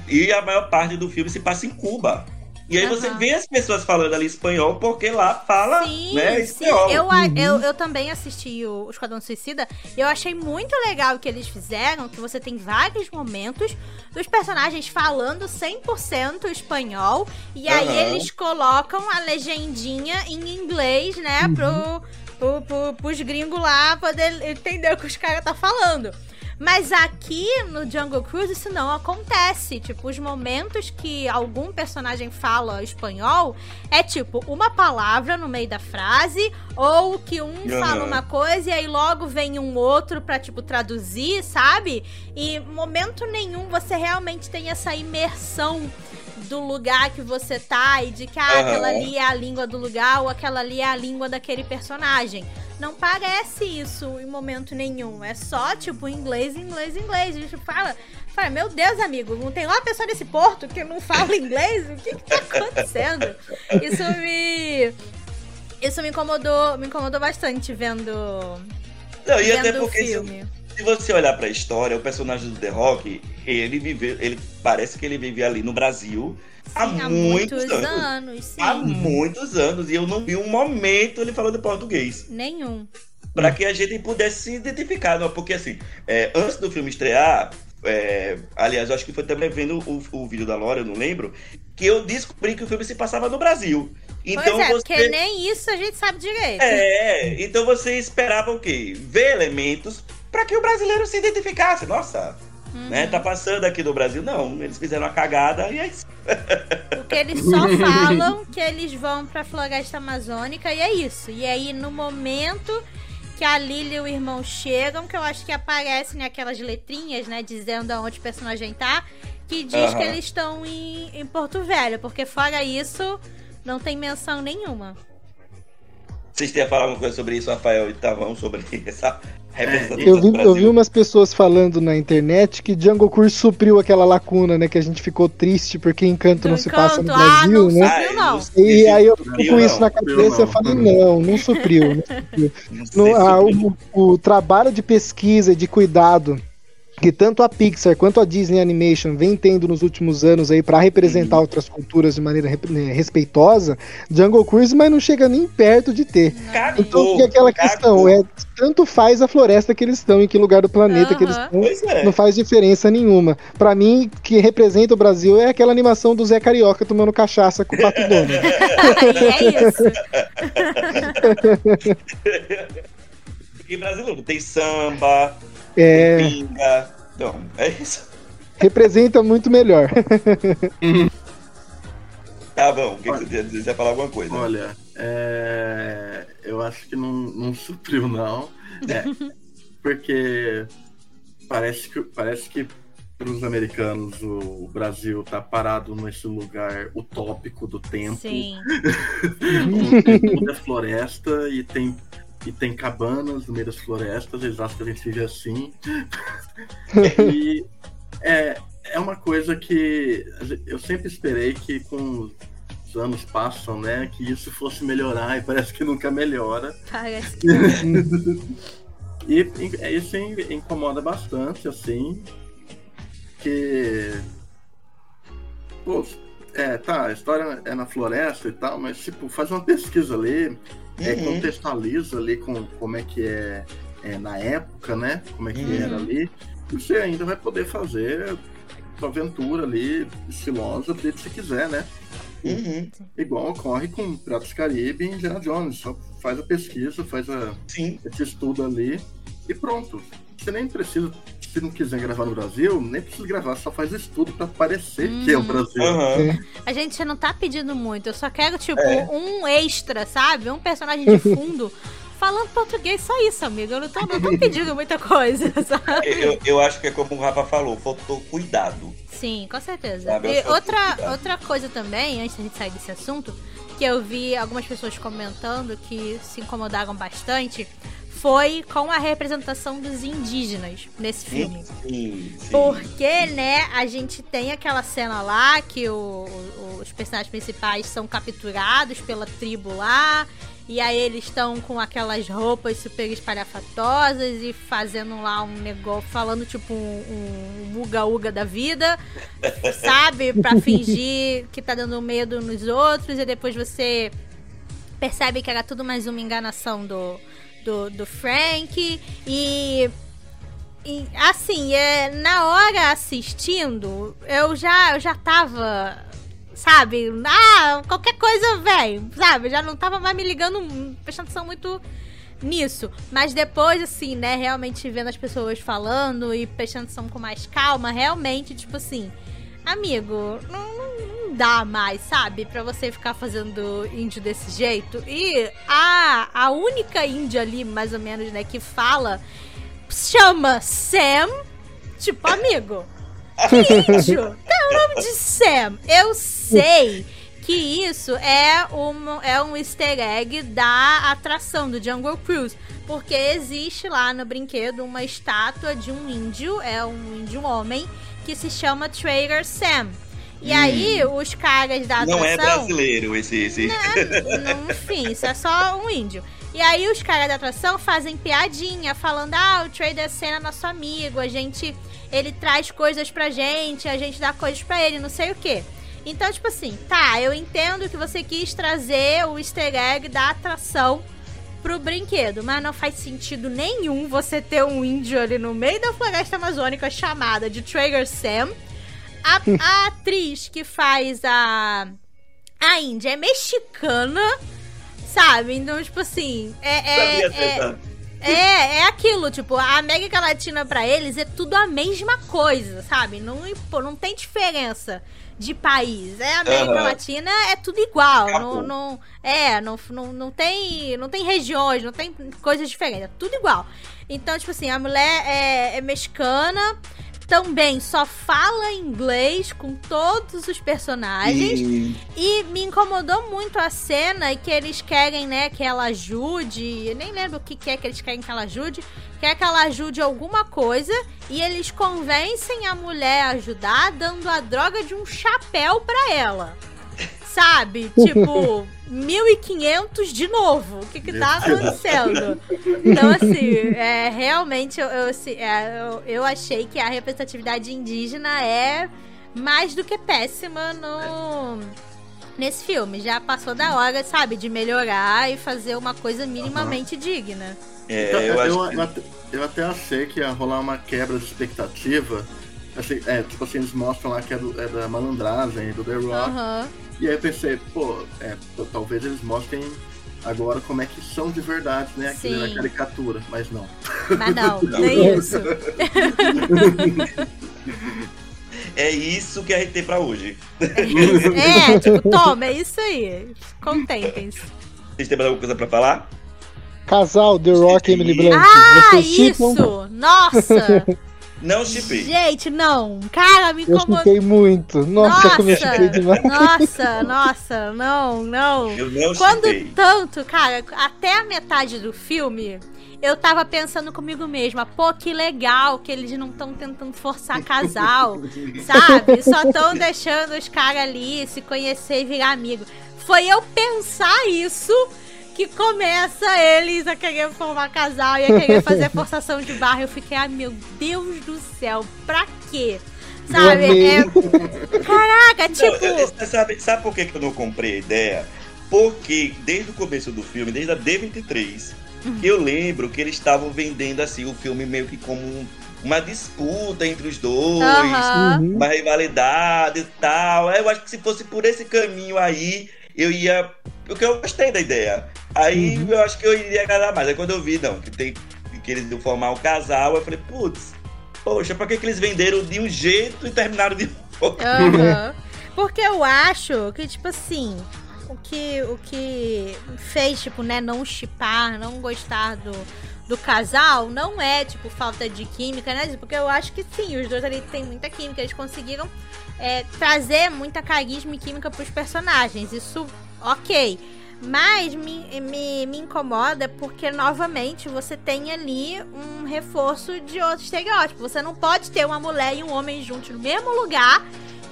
E a maior parte do filme se passa em Cuba. E aí você
Aham.
vê as pessoas falando ali espanhol, porque lá fala,
Sim,
né,
sim.
espanhol.
Eu, a- eu, eu também assisti o, Esquadrão Suicida e eu achei muito legal o que eles fizeram, que você tem vários momentos dos personagens falando 100% espanhol e aí eles colocam a legendinha em inglês, né, pro, pro, pro, pros gringos lá poder entender o que os caras tá falando. Mas aqui no Jungle Cruise isso não acontece. Tipo, os momentos que algum personagem fala espanhol é tipo uma palavra no meio da frase, ou que um
Aham.
fala uma coisa e aí logo vem um outro pra, tipo, traduzir, sabe? E momento nenhum você realmente tem essa imersão do lugar que você tá e de que ah,
Aham.
aquela ali é a língua do lugar ou aquela ali é a língua daquele personagem. Não parece isso em momento nenhum. É só, tipo, inglês, inglês, inglês. A gente fala, fala, meu Deus, amigo, não tem uma pessoa nesse porto que não fala inglês? O que que tá acontecendo? Isso me... Isso me incomodou, me incomodou bastante vendo,
Não, e até
vendo o
porque se,
filme.
se você olhar pra história, o personagem do The Rock, ele viveu, ele parece que ele vive ali no Brasil
Sim, há
muitos,
muitos
anos.
anos, sim.
Há muitos anos. E eu não vi um momento ele falando português.
Nenhum.
Pra que a gente pudesse se identificar, não? porque assim, é, antes do filme estrear, é, aliás, eu acho que foi também vendo o, o vídeo da Laura, eu não lembro, que eu descobri que o filme se passava no Brasil. Então
pois é,
você.
porque nem isso a gente sabe direito.
É, então você esperava o quê? Ver elementos pra que o brasileiro se identificasse. Nossa,
Uhum.
né? Tá passando aqui no Brasil. Não, eles fizeram uma cagada e é isso.
Porque eles só falam que eles vão pra floresta amazônica e é isso. E aí, no momento que a Lily e o irmão chegam, que eu acho que aparecem aquelas letrinhas, né, dizendo aonde o personagem tá, que diz
Aham.
que eles estão em, em Porto Velho. Porque fora isso, não tem menção nenhuma.
Vocês têm a falar alguma coisa sobre isso, Rafael e Tavão, sobre essa representação
Eu
do
vi, eu vi umas pessoas falando na internet que Jungle Cruise supriu aquela lacuna, né? Que a gente ficou triste porque Encanto não
Do
se passa no
ah,
Brasil,
não
né?
supriu, não.
E aí eu fiquei com isso na
não,
cabeça e eu
não.
falei, não, não supriu. Não supriu.
Não
No- ah,
sobre-
o, o trabalho de pesquisa e de cuidado que tanto a Pixar quanto a Disney Animation vem tendo nos últimos anos aí para representar
Uhum.
outras culturas de maneira né, respeitosa, Jungle Cruise, mas não chega nem perto de ter.
Cagou,
Então fica aquela questão,
cagou.
é tanto faz a floresta que eles estão, em que lugar do planeta que eles estão,
é.
não faz diferença nenhuma. Pra mim, que representa o Brasil é aquela animação do Zé Carioca tomando cachaça com o Pato
e é isso.
E brasileiro tem samba,
É,
pinga. Então, é isso.
representa muito melhor.
Tá bom, o que, que você ia falar alguma coisa?
Olha, é, eu acho que não, não supriu, não. É, porque parece que, parece que para os americanos o Brasil tá parado nesse lugar utópico do tempo.
Sim.
onde tudo é floresta e tem, e tem cabanas no meio das florestas, eles acham que a gente vive assim. e é, é uma coisa que eu sempre esperei que com os anos passam, né, que isso fosse melhorar e parece que nunca melhora.
Parece que
E in- isso in- incomoda bastante, assim, que. Pô, é, tá, a história é na floresta e tal, mas, tipo, faz uma pesquisa ali, é,
Uhum.
contextualiza ali com como é que é, é na época, né? Como é que
Uhum.
era ali. Você ainda vai poder fazer sua aventura ali, estilosa, do jeito que você quiser, né?
Uhum.
Igual ocorre com Piratas Caribe e Indiana Jones. Só faz a pesquisa, faz a,
Sim.
esse estudo ali e pronto. Você nem precisa, se não quiser gravar no Brasil, nem precisa gravar, só faz estudo pra parecer que é o Brasil.
Aham.
a gente não tá pedindo muito. Eu só quero, tipo,
É.
um extra, sabe? Um personagem de fundo falando português. Só isso, amigo. Eu não tô, não tô pedindo muita coisa, sabe?
Eu, eu acho que é como o Rafa falou, faltou cuidado.
Sim, com certeza.
Sabe,
E outra, outra coisa também, antes da gente sair desse assunto, que eu vi algumas pessoas comentando que se incomodaram bastante, foi com a representação dos indígenas nesse filme.
Sim, sim.
Porque, né, a gente tem aquela cena lá que o- o- os personagens principais são capturados pela tribo lá. E aí eles estão com aquelas roupas super espalhafatosas e fazendo lá um negócio, falando tipo um, um uga-uga da vida, sabe? Pra fingir que tá dando medo nos outros e depois você percebe que era tudo mais uma enganação do, do, do Frank. E e, assim, é, na hora assistindo, eu já, eu já tava, sabe? Ah, qualquer coisa, velho, sabe? Já não tava mais me ligando, prestando atenção muito nisso. Mas depois, assim, né, realmente vendo as pessoas falando e prestando atenção com mais calma, realmente, tipo assim, amigo, não, dá mais, sabe? Pra você ficar fazendo índio desse jeito. E a, a única índia ali, mais ou menos, né, que fala chama Sam. Tipo, amigo. Que índio? Tem o nome de Sam. Eu sei que isso é um, é um easter egg da atração do Jungle Cruise. Porque existe lá no brinquedo uma estátua de um índio, é um índio homem, que se chama Trader Sam. E aí, os caras da atração.
Não é brasileiro esse. esse...
Não, enfim, isso é só um índio. E aí os caras da atração fazem piadinha, falando, ah, o Trader Sam é nosso amigo, a gente. Ele traz coisas pra gente, a gente dá coisas pra ele, não sei o quê. Então, tipo assim, tá, eu entendo que você quis trazer o easter egg da atração pro brinquedo, mas não faz sentido nenhum você ter um índio ali no meio da floresta amazônica chamada de Trader Sam. A, a atriz que faz a a Índia é mexicana, sabe? Então, tipo assim, é, é, é, é, é aquilo, tipo, a América Latina pra eles é tudo a mesma coisa, sabe? Não, não tem diferença de país. É a América
Aham.
Latina é tudo igual. Não, não, é, não, não, não, tem, não tem regiões, não tem coisas diferentes. É tudo igual. Então, tipo assim, a mulher é, é mexicana. Também só fala inglês com todos os personagens.
E-
E me incomodou muito a cena que eles querem, né, que ela ajude. Eu nem lembro o que, que é que eles querem que ela ajude. Quer que ela ajude alguma coisa. E eles convencem a mulher a ajudar dando a droga de um chapéu pra ela. Sabe? Tipo, 1500 de novo. O que que tá acontecendo? Então, assim, é, realmente eu, eu, assim, é, eu, eu achei que a representatividade indígena é mais do que péssima no nesse filme. Já passou da hora, sabe, de melhorar e fazer uma coisa minimamente digna.
É,
Então,
eu
eu,
acho
eu,
que...
até, eu até achei que ia rolar uma quebra de expectativa. Achei, é, tipo assim, eles mostram lá que é, do- é da malandragem, do The Rock.
Aham.
E aí eu pensei, pô, é, pô, talvez eles mostrem agora como é que são de verdade, né? Aquilo era caricatura, mas não.
Mas não, nem isso.
É isso que a gente tem pra hoje.
É, tipo, toma, é isso aí. Contentem-se.
Vocês têm mais alguma coisa pra falar?
Casal, The Rock e Emily Blunt.
Ah, isso! Nossa!
Não chipei.
Gente, não. Cara, me
Eu
incomodou.
chipei muito. Nossa, como eu chipei demais.
Nossa, nossa, não, não.
Eu não
Quando
chipei.
tanto, cara, até a metade do filme, eu tava pensando comigo mesma, pô, que legal que eles não estão tentando forçar casal, sabe? Só estão deixando os caras ali se conhecer e virar amigo. Foi eu pensar isso que começa eles a querer formar casal e a querer fazer forçação de barra. Eu fiquei, ai meu Deus do céu, pra quê? Sabe? É... Caraca,
Não,
tipo.
eu- eu- sabe, sabe por que que eu não comprei a ideia? Porque desde o começo do filme, desde a D23,
Uhum.
eu lembro que eles estavam vendendo assim o filme meio que como um- uma disputa entre os dois.
Uhum.
uma rivalidade e tal. Eu acho que se fosse por esse caminho aí, eu ia. Porque eu gostei da ideia. Aí
Uhum.
eu acho que eu iria agradar mais. Aí quando eu vi, não, que tem que eles iam formar um casal, eu falei, putz, poxa, pra que, que eles venderam de um jeito e terminaram de outro?
Aham. Porque eu acho que, tipo assim, o que, o que fez, tipo, né, não chipar, não gostar do, do casal, não é, tipo, falta de química, né? Porque eu acho que sim, os dois ali têm muita química, eles conseguiram é, trazer muita carisma e química pros personagens. Isso, ok. Mas me, me, me incomoda porque, novamente, você tem ali um reforço de outro estereótipo. Você não pode ter uma mulher e um homem juntos no mesmo lugar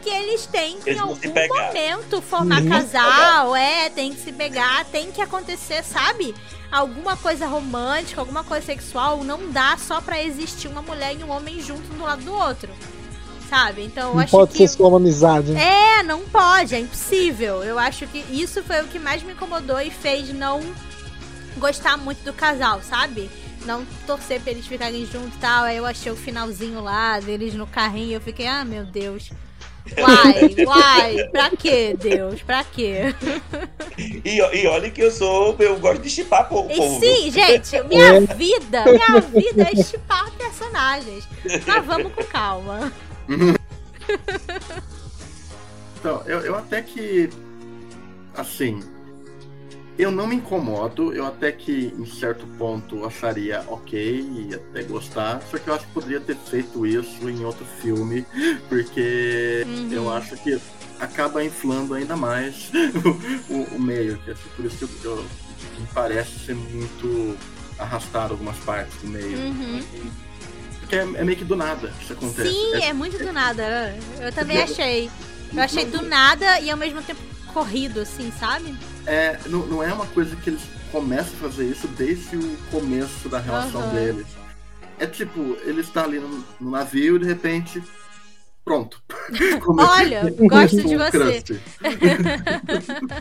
que eles têm que, em
Eles vão
algum momento, formar
Uhum.
casal. É, tem que se pegar, tem que acontecer, sabe? Alguma coisa romântica, alguma coisa sexual. Não dá só pra existir uma mulher e um homem juntos um do lado do outro. Sabe? Então, eu
Não
acho
pode
que.
ser só uma amizade. né?
É, não pode, é impossível. Eu acho que isso foi o que mais me incomodou e fez não gostar muito do casal, sabe? Não torcer pra eles ficarem juntos e tal. Aí eu achei o finalzinho lá deles no carrinho. Eu fiquei, ah, meu Deus. Uai, uai, pra quê, Deus? Pra quê?
E, e olha que eu sou, eu gosto de chipar po- o
E
povo.
sim, gente, minha vida, minha vida é chipar personagens. Mas vamos com calma.
Então, eu, eu até que. Assim. Eu não me incomodo, eu até que em certo ponto acharia ok e até gostar, só que eu acho que poderia ter feito isso em outro filme, porque
Uhum.
eu acho que acaba inflando ainda mais o, o meio, que assim, por isso que eu, eu- me parece ser muito arrastado algumas partes do meio.
Uhum.
Porque é, é meio que do nada que isso acontece.
Sim,
É-
é muito do nada. Eu também achei. Eu achei do nada e ao mesmo tempo corrido, assim, sabe?
é, não, não é uma coisa que eles começam a fazer isso desde o começo da relação
Aham.
deles. É tipo, ele está ali no, no navio e de repente. Pronto. Começa
Olha,
com-
gosto de você.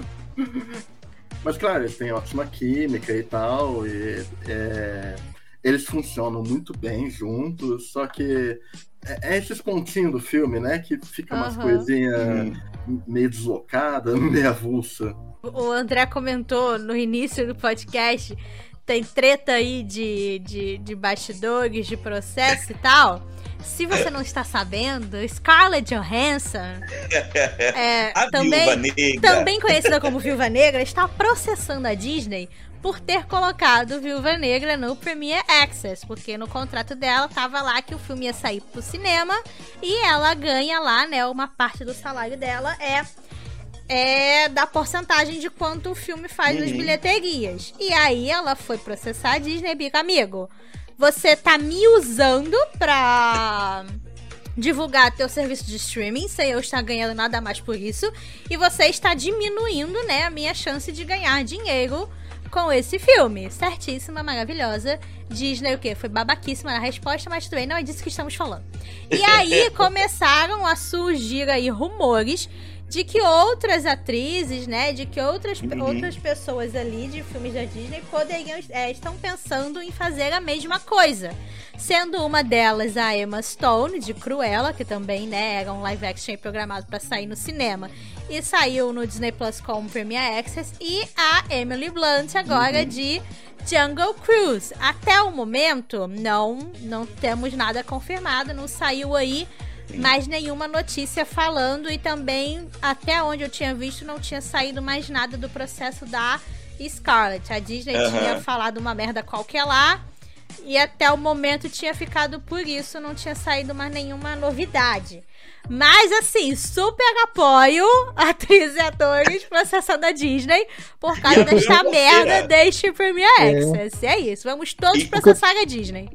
Mas claro, eles têm ótima química e tal. E, é, eles funcionam muito bem juntos, só que é, é esses pontinhos do filme, né? Que fica umas
Aham.
coisinhas meio deslocadas, meio avulsa.
O André comentou no início do podcast. Tem treta aí de, de, de bastidores, de processo e tal. Se você não está sabendo, Scarlett Johansson, é,
A
também,
viúva negra.
também conhecida como Viúva Negra, está processando a Disney por ter colocado Viúva Negra no Premiere Access, porque no contrato dela tava lá que o filme ia sair pro cinema e ela ganha lá, né, uma parte do salário dela é é da porcentagem de quanto o filme faz nas
Uhum.
bilheterias. E aí ela foi processar a Disney bica, amigo, você tá me usando pra divulgar teu serviço de streaming sem eu estar ganhando nada mais por isso. E você está diminuindo, né, a minha chance de ganhar dinheiro com esse filme. Certíssima, maravilhosa. Disney o quê? Foi babaquíssima na resposta, mas tudo bem, não é disso que estamos falando. E aí começaram a surgir aí rumores de que outras atrizes, né, de que outras,
Uhum.
outras pessoas ali de filmes da Disney poderiam, é, estão pensando em fazer a mesma coisa. Sendo uma delas a Emma Stone, de Cruella, que também, né, era um live action programado para sair no cinema. E saiu no Disney Plus com Premiere Access e a Emily Blunt agora de Jungle Cruise. Até o momento não não temos nada confirmado, não saiu aí mais nenhuma notícia falando e também até onde eu tinha visto não tinha saído mais nada do processo da Scarlett. A Disney
Aham.
tinha falado uma merda qualquer lá e até o momento tinha ficado por isso, não tinha saído mais nenhuma novidade. Mas assim, super apoio atrizes e atores processando a Disney por causa desta merda deste Premiere
É.
Access. É isso, vamos todos
E-
processar a Disney.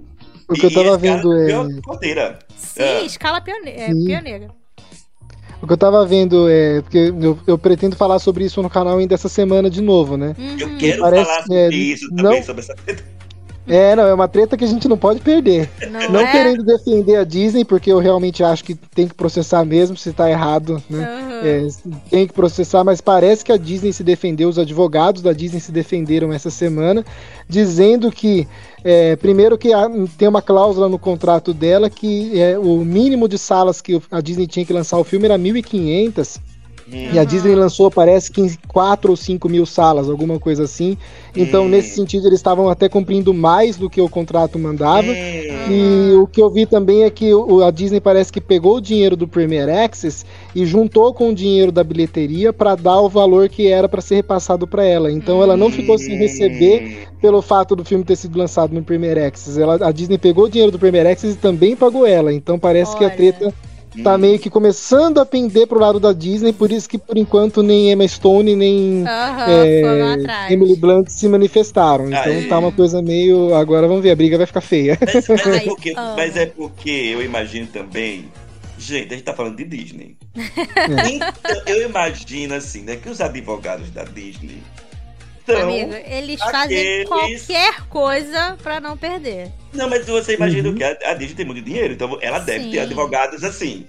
O que eu tava vendo é.
ganhou a Cordeira.
Sim,
É.
escala pione- é,
Sim.
pioneira.
O que eu tava vendo é. Porque eu, eu pretendo falar sobre isso no canal ainda essa semana de novo, né?
Eu
Uhum.
quero
Parece
falar
que
sobre
é-
isso
não-
também, sobre essa
É, não, é uma treta que a gente não pode perder.
Não,
Não
é?
querendo defender a Disney, porque eu realmente acho que tem que processar mesmo se tá errado, né?
Aham.
É, tem que processar, mas parece que a Disney se defendeu, os advogados da Disney se defenderam essa semana, dizendo que, é, primeiro, que há- tem uma cláusula no contrato dela que é, o mínimo de salas que a Disney tinha que lançar o filme era 1.500. E a. Disney lançou, parece que em 4 ou 5 mil salas, alguma coisa assim. Então,
Hum.
nesse sentido, eles estavam até cumprindo mais do que o contrato mandava.
Hum.
E o que eu vi também é que a Disney parece que pegou o dinheiro do Premier Access e juntou com o dinheiro da bilheteria para dar o valor que era para ser repassado para ela. Então ela não ficou sem receber pelo fato do filme ter sido lançado no Premier Access. Ela, a Disney pegou o dinheiro do Premier Access e também pagou ela. Então parece que a
Olha.
treta tá meio que começando a pender pro lado da Disney, por isso que por enquanto nem Emma Stone nem é. Emily Blunt se manifestaram. Então
Aí.
tá uma coisa meio. Agora vamos ver, a briga vai ficar feia.
Mas, mas é
Ai,
porque,
amo.
mas é porque eu imagino também. Gente, a gente tá falando de Disney. então, eu imagino assim, né? Que os advogados da Disney são.
Amigo, eles fazem
aqueles-
qualquer coisa pra não perder.
Não, mas você imagina
Uhum.
que a, a Disney tem muito dinheiro, então ela deve
Sim.
ter advogados assim.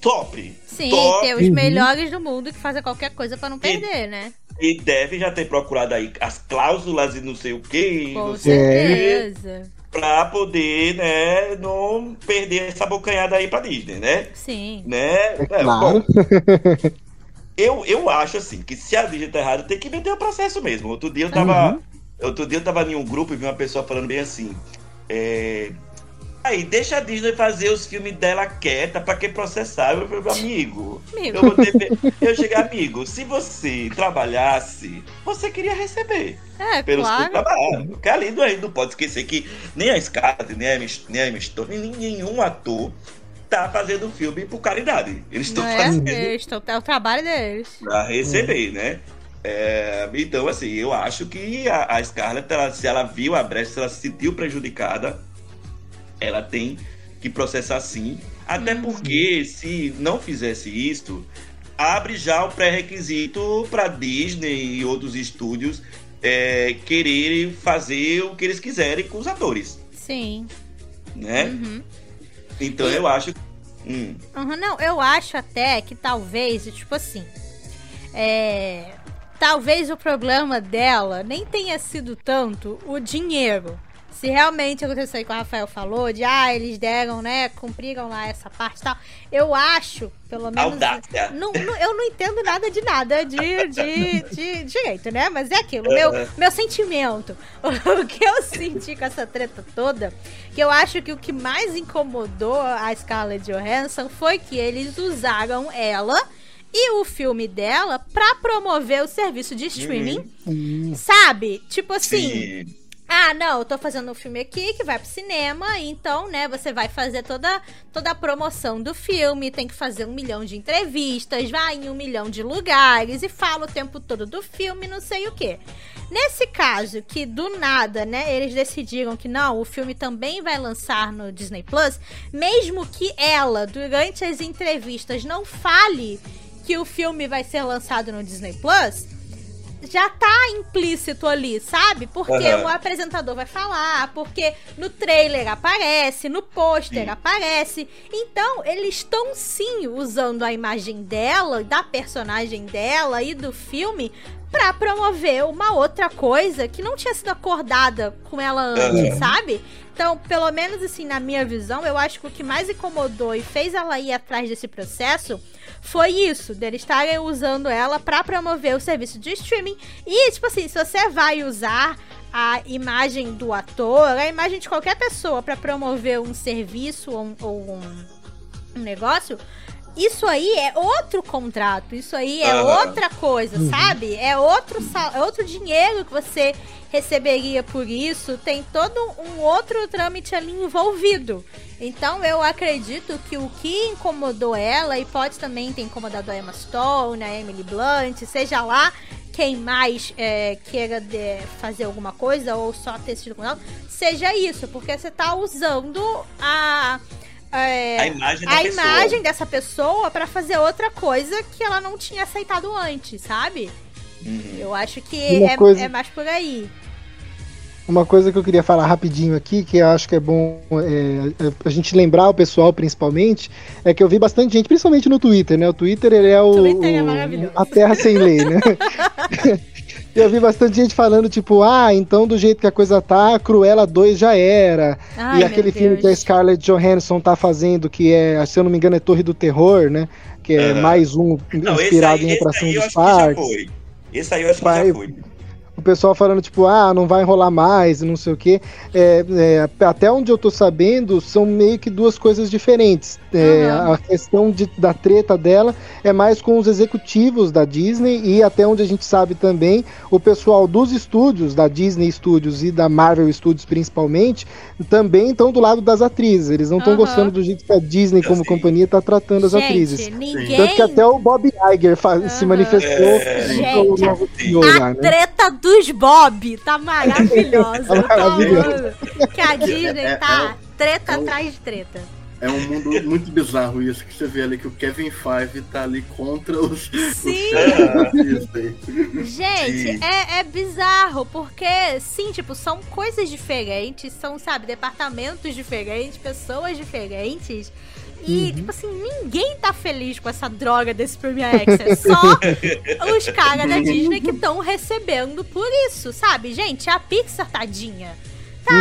Top!
Sim,
top!
tem os
Uhum.
melhores do mundo que fazem qualquer coisa pra não perder, né?
E deve já ter procurado aí as cláusulas e não sei o que,
Com
não sei o quê,
certeza.
pra poder, né, não perder essa bocanhada aí pra Disney, né?
Sim.
Né?
É claro.
bom, eu, eu acho assim, que se a Disney tá errada, tem que meter o processo mesmo. Outro dia eu tava.
Uhum.
Outro dia eu tava em um grupo e vi uma pessoa falando bem assim. É, Aí, deixa a Disney fazer os filmes dela quieta pra que processar, eu falei, amigo.
Amigo.
Eu, vou ter... eu cheguei, amigo, se você trabalhasse, você queria receber
É,
pelos
claro.
seus trabalhos. Porque ali não, gente não pode esquecer que nem a Scarlett, nem a nem a Stone, nem nenhum ator tá fazendo filme por caridade. Eles estão
é?
fazendo
Eles tão- é o trabalho deles.
pra receber, né? É, então, assim, eu acho que a, a Scarlett, ela- se ela viu a brecha, se ela se sentiu prejudicada, ela tem que processar sim. Até porque, se não fizesse isso, abre já o pré-requisito para Disney e outros estúdios é, quererem fazer o que eles quiserem com os atores,
Sim.
né?
Uhum.
Então, eu acho. Hum,
Uhum, não, eu acho até que talvez, tipo assim. É. Talvez o problema dela nem tenha sido tanto o dinheiro. Se realmente aconteceu aí que o Rafael falou, de ah, eles deram, né, cumpriram lá essa parte e tal. Eu acho, pelo menos. Não, não- eu não entendo nada de nada de, de, de direito, né? Mas é aquilo, meu, meu sentimento. O que eu senti com essa treta toda, que eu acho que o que mais incomodou a Scarlett Johansson foi que eles usaram ela e o filme dela pra promover o serviço de streaming, sabe? Tipo assim.
sim.
Ah, não, eu tô fazendo um filme aqui que vai pro cinema, então, né, você vai fazer toda, toda a promoção do filme, tem que fazer um milhão de entrevistas, vai em um milhão de lugares e fala o tempo todo do filme, não sei o quê. Nesse caso, que do nada, né, eles decidiram que não, o filme também vai lançar no Disney Plus, mesmo que ela, durante as entrevistas, não fale que o filme vai ser lançado no Disney Plus, já tá implícito ali, sabe? Porque
Aham.
o apresentador vai falar, porque no trailer aparece, no pôster aparece. Então, eles estão sim usando a imagem dela, da personagem dela e do filme pra promover uma outra coisa que não tinha sido acordada com ela antes,
Aham.
sabe? Então, pelo menos assim, na minha visão, eu acho que o que mais incomodou e fez ela ir atrás desse processo foi isso, deles estarem usando ela pra promover o serviço de streaming. E, tipo assim, se você vai usar a imagem do ator, a imagem de qualquer pessoa pra promover um serviço ou ou um negócio, isso aí é outro contrato, isso aí é
Aham.
outra coisa, sabe? É outro, sal- é outro dinheiro que você receberia por isso, tem todo um outro trâmite ali envolvido. Então eu acredito que o que incomodou ela, e pode também ter incomodado a Emma Stone, a Emily Blunt, seja lá quem mais é, queira de- fazer alguma coisa ou só ter sido com ela, seja isso, porque você tá usando a. é,
A imagem da
a
pessoa.
imagem dessa pessoa pra fazer outra coisa que ela não tinha aceitado antes, sabe?
Uhum.
Eu acho que
uma
é,
coisa-
é mais por aí.
Uma coisa que eu queria falar rapidinho aqui, que eu acho que é bom é, é, a gente lembrar o pessoal principalmente, é que eu vi bastante gente, principalmente no Twitter, né? O Twitter ele é o,
Twitter é
o- a terra sem lei, né? eu vi bastante gente falando, tipo, ah, então do jeito que a coisa tá, Cruella 2 já era.
Ai,
e aquele filme que a. Scarlett Johansson tá fazendo, que é, se eu não me engano, é Torre do Terror, né? Que é
Aham.
mais um
Não, esse
inspirado
aí,
em
esse
atração
aí eu
dos
acho que já
parques.
foi. Esse aí eu acho que já foi.
O pessoal falando, tipo, ah, não vai enrolar mais não sei o quê. É, é, até onde eu tô sabendo, são meio que duas coisas diferentes. É,
Aham.
A questão de- da treta dela é mais com os executivos da Disney e até onde a gente sabe também, o pessoal dos estúdios, da Disney Studios e da Marvel Studios principalmente, também estão do lado das atrizes. Eles não estão
Aham.
gostando do jeito que a Disney, como
Sim.
companhia, tá tratando as
Gente,
atrizes.
ninguém.
Tanto que até o Bob Iger fa- se manifestou
É.
contra o
Gente,
novo senhor lá,
A
né?
treta dos Bob tá maravilhosa.
Tá maravilhosa.
Que a Disney
É, é,
tá treta
é um-
atrás de treta.
É um mundo muito bizarro isso, que você vê ali que o Kevin Feige tá ali contra os, os
Sim.
Disney.
Gente, é, é bizarro, porque, sim, tipo, são coisas diferentes, são, sabe, departamentos diferentes, pessoas diferentes. E, tipo assim, ninguém tá feliz com essa droga desse Premier Access. Só os caras da Disney que estão recebendo por isso, sabe? Gente, a Pixar, tadinha. Tá,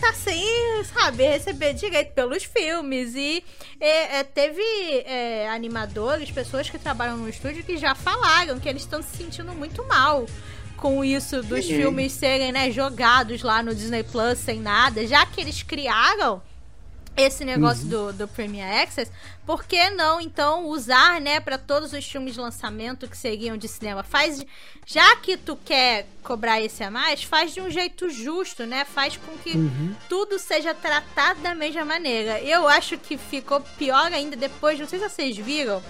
tá sem, sabe, receber direito pelos filmes. E é, é, teve é, animadores, pessoas que trabalham no estúdio que já falaram que eles estão se sentindo muito mal com isso dos
Uhum.
filmes serem né, jogados lá no Disney Plus sem nada, já que eles criaram esse negócio do, do Premier Access, por que não então usar, né, para todos os filmes de lançamento que seguiam de cinema? Faz, já que tu quer cobrar esse a mais, faz de um jeito justo, né? Faz com que tudo seja tratado da mesma maneira. Eu acho que ficou pior ainda depois, não sei se vocês viram,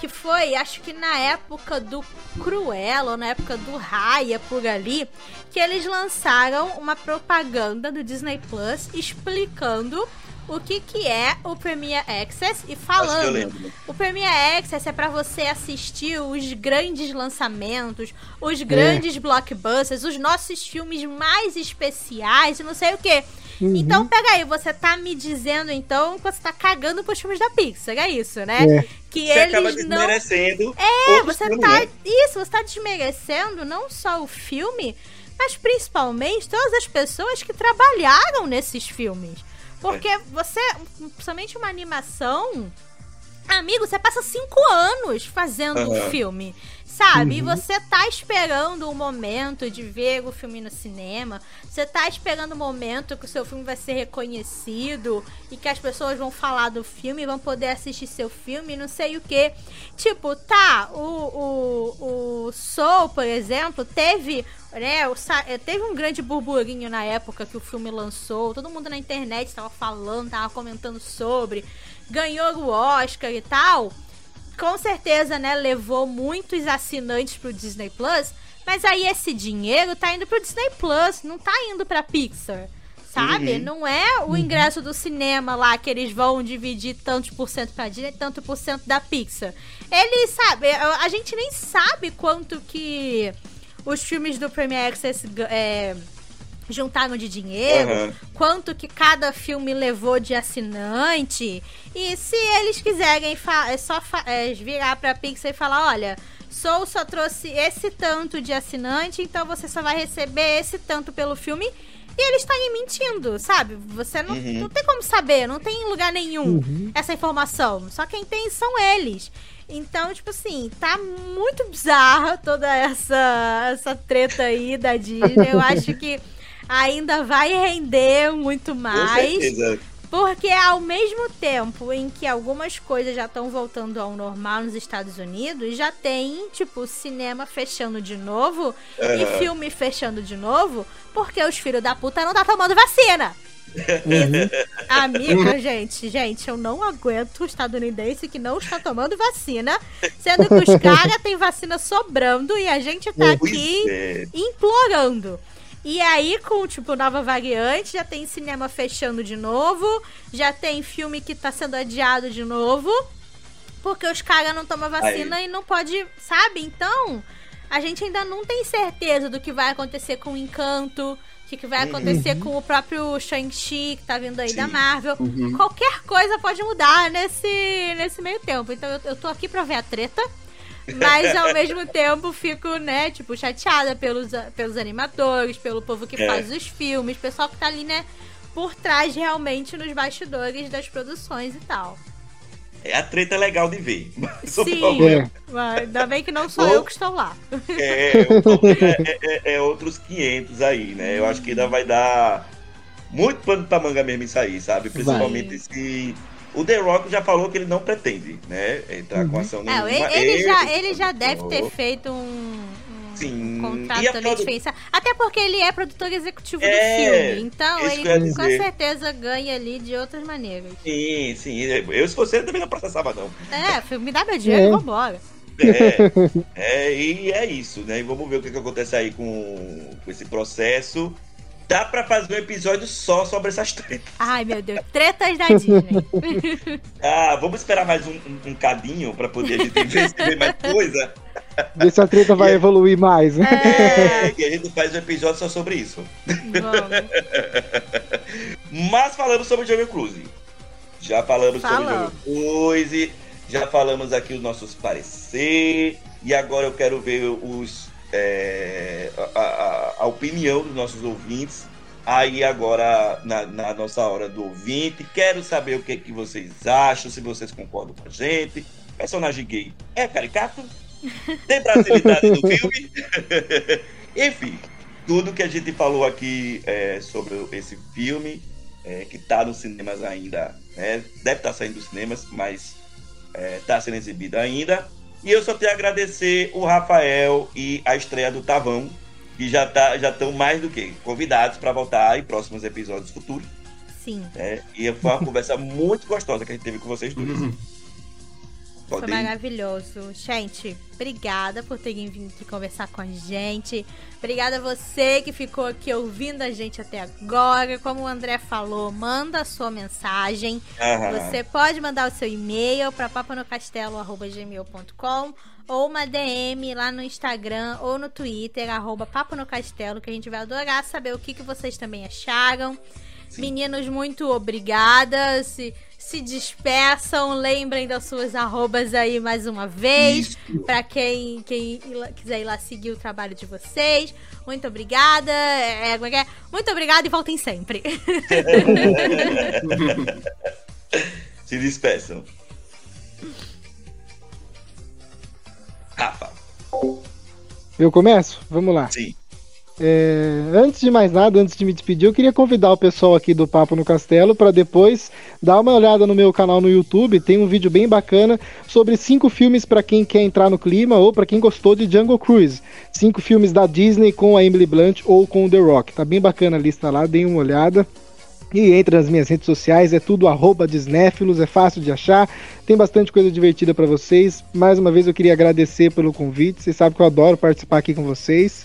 que foi, acho que na época do Cruella, ou na época do Raya, por ali, que eles lançaram uma propaganda do Disney Plus explicando o que, que é o Premier Access e falando.
lembro.
O Premier Access é pra você assistir os grandes lançamentos, os grandes blockbusters, os nossos filmes mais especiais e não sei o que. Então, pega aí, você tá me dizendo então que você tá cagando pros filmes da Pixar, é isso, né?
É.
Que
Você acaba
eles não
desmerecendo.
é,
outros
você
filmes,
tá.
né?
Isso, você tá desmerecendo não só o filme, mas principalmente todas as pessoas que trabalharam nesses filmes. Porque você, principalmente uma animação. Amigo, você passa cinco anos fazendo um
Aham.
filme, sabe? E você tá esperando o momento de ver o filme no cinema. Você tá esperando o momento que o seu filme vai ser reconhecido e que as pessoas vão falar do filme, vão poder assistir seu filme, não sei o que. Tipo, tá, o, o, o Soul, por exemplo, teve né, o eh, teve um grande burburinho na época que o filme lançou. Todo mundo na internet tava falando, tava comentando sobre. Ganhou o Oscar e tal. Com certeza, né, levou muitos assinantes pro Disney Plus. Mas aí esse dinheiro tá indo pro Disney Plus, não tá indo pra Pixar. Sabe?
Uhum.
Não é o ingresso do cinema lá que eles vão dividir tantos por cento pra Disney, tanto por cento da Pixar. Eles, sabe, a gente nem sabe quanto que os filmes do Premier Access é, juntaram de dinheiro,
Aham.
quanto que cada filme levou de assinante. E se eles quiserem é só é, virar pra Pixar e falar, olha, Soul só trouxe esse tanto de assinante, então você só vai receber esse tanto pelo filme. E eles estão mentindo, sabe? Você não,
Uhum.
não tem como saber, não tem em lugar nenhum essa informação. Só quem tem são eles. Então, tipo assim, tá muito bizarra toda essa, essa treta aí da Disney. Eu acho que ainda vai render muito
Com
mais.
certeza.
Porque ao mesmo tempo em que algumas coisas já estão voltando ao normal nos Estados Unidos, já tem, tipo, cinema fechando de novo e
Aham.
filme fechando de novo, porque os filhos da puta não tá tomando vacina. Amiga, gente, gente, eu não aguento o estadunidense que não está tomando vacina, sendo que os caras têm vacina sobrando e a gente tá aqui
é.
implorando. E aí, com, tipo, nova variante, já tem cinema fechando de novo, já tem filme que tá sendo adiado de novo, porque os caras não tomam vacina e não pode, sabe? Então, a gente ainda não tem certeza do que vai acontecer com o Encanto, o que, que vai acontecer com o próprio Shang-Chi, que tá vindo aí da
Sim.
Marvel.
Uhum.
Qualquer coisa pode mudar nesse, nesse meio tempo. Então, eu, eu tô aqui pra ver a treta. Mas ao mesmo tempo fico, né, tipo, chateada pelos, pelos animadores, pelo povo que
É.
faz os filmes, pessoal que tá ali, né, por trás realmente nos bastidores das produções e tal.
É a treta legal de ver.
Sim.
problema
Mas ainda bem que não sou
Ou-
eu que estou lá.
é, o problema é, é- é outros 500 aí, né? Eu acho que ainda vai dar muito pano pra manga mesmo isso aí, sabe? Principalmente se. O The Rock já falou que ele não pretende, né? Entrar com ação
É,
nenhuma.
ele, ele já, ele já deve ter feito um, um
Sim.
contrato
E a
ali
produ-
diferença. Até porque ele é produtor executivo
É,
do filme. Então ele com
dizer.
certeza ganha ali de outras maneiras.
Sim, sim. Eu, se fosse ele, também não processava, não.
É, filme, me dá meu dinheiro e
É.
vambora.
É, é, e é isso, né? E vamos ver o que, que acontece aí com, com esse processo. Dá pra fazer um episódio só sobre essas tretas.
Ai, meu Deus. Tretas da Disney.
Ah, vamos esperar mais um, um, um cadinho pra poder a gente ver se vê mais coisa.
Ver se a treta vai evoluir mais, né?
É,
E a gente faz um episódio só sobre isso.
vamos.
Mas falamos sobre Jungle Cruise. Já falamos sobre
Falamos.
Jungle Cruise. Já falamos aqui os nossos parecer. E agora eu quero ver os, é, a, a- a opinião dos nossos ouvintes. Aí agora, na, na nossa hora do ouvinte. Quero saber o que, que vocês acham, se vocês concordam com a gente. Personagem gay é caricato? Tem brasilidade no filme? Enfim, tudo que a gente falou aqui é, sobre esse filme, é, que tá nos cinemas ainda, né? deve estar saindo dos cinemas, mas é, tá sendo exibido ainda. E eu só tenho a agradecer o Rafael e a estreia do Tavão, que já tá, já estão mais do que convidados para voltar em próximos episódios futuros.
Sim.
Né? E foi uma conversa muito gostosa que a gente teve com vocês dois.
Uhum.
Foi
Podem-
maravilhoso. Gente, obrigada por terem vindo aqui conversar com a gente. Obrigada a você que ficou aqui ouvindo a gente até agora. Como o André falou, manda a sua mensagem.
Aham.
Você pode mandar o seu e-mail para papanocastelo.gmail.com ou uma DM lá no Instagram ou no Twitter, arroba Papo no Castelo, que a gente vai adorar saber o que, que vocês também acharam.
Sim.
Meninos, muito obrigada. Se, se despeçam, lembrem das suas arrobas aí mais uma vez. Pra quem, quem quiser ir lá seguir o trabalho de vocês. Muito obrigada. É, como é que é? Muito obrigada e voltem sempre.
Se despeçam. Rafa,
Eu começo? Vamos lá.
sim.
É, antes de mais nada, antes de me despedir, eu queria convidar o pessoal aqui do Papo no Castelo para depois dar uma olhada no meu canal no YouTube. Tem um vídeo bem bacana sobre cinco filmes para quem quer entrar no clima ou para quem gostou de Jungle Cruise. Cinco filmes da Disney com a Emily Blunt ou com o The Rock. Tá bem bacana a lista lá, deem uma olhada. E entre nas minhas redes sociais, é tudo arroba Disnéfilos, é fácil de achar, tem bastante coisa divertida para vocês. Mais uma vez eu queria agradecer pelo convite, vocês sabem que eu adoro participar aqui com vocês.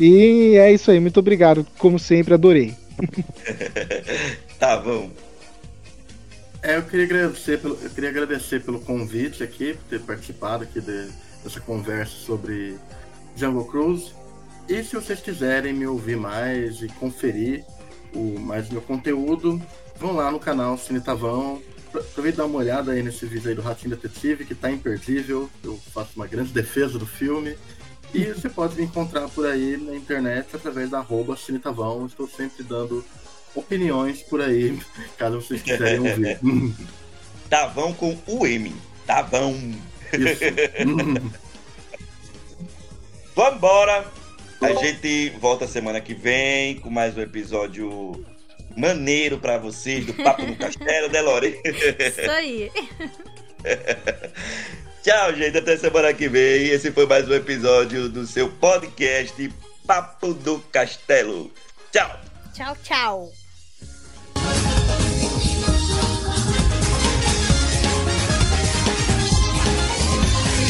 E é isso aí, muito obrigado, como sempre, adorei.
Tá, vamos.
É, eu queria agradecer pelo, eu queria agradecer pelo convite aqui, por ter participado aqui de- dessa conversa sobre Jungle Cruise. E se vocês quiserem me ouvir mais e conferir o mais meu conteúdo, vão lá no canal Cine Tavão. Pro- Aproveita e dá uma olhada aí nesse vídeo aí do Ratinho Detetive, que tá imperdível. Eu faço uma grande defesa do filme. E você pode me encontrar por aí na internet através da arroba Cine Tavão. Estou sempre dando opiniões por aí, caso vocês quiserem ouvir.
Tavão com o M. Tavão.
Isso.
Vambora! A gente volta semana que vem com mais um episódio maneiro pra vocês do Papo no Castelo, né, Lore?
Isso aí.
Tchau, gente. Até semana que vem. Esse foi mais um episódio do seu podcast Papo do Castelo. Tchau!
Tchau, tchau.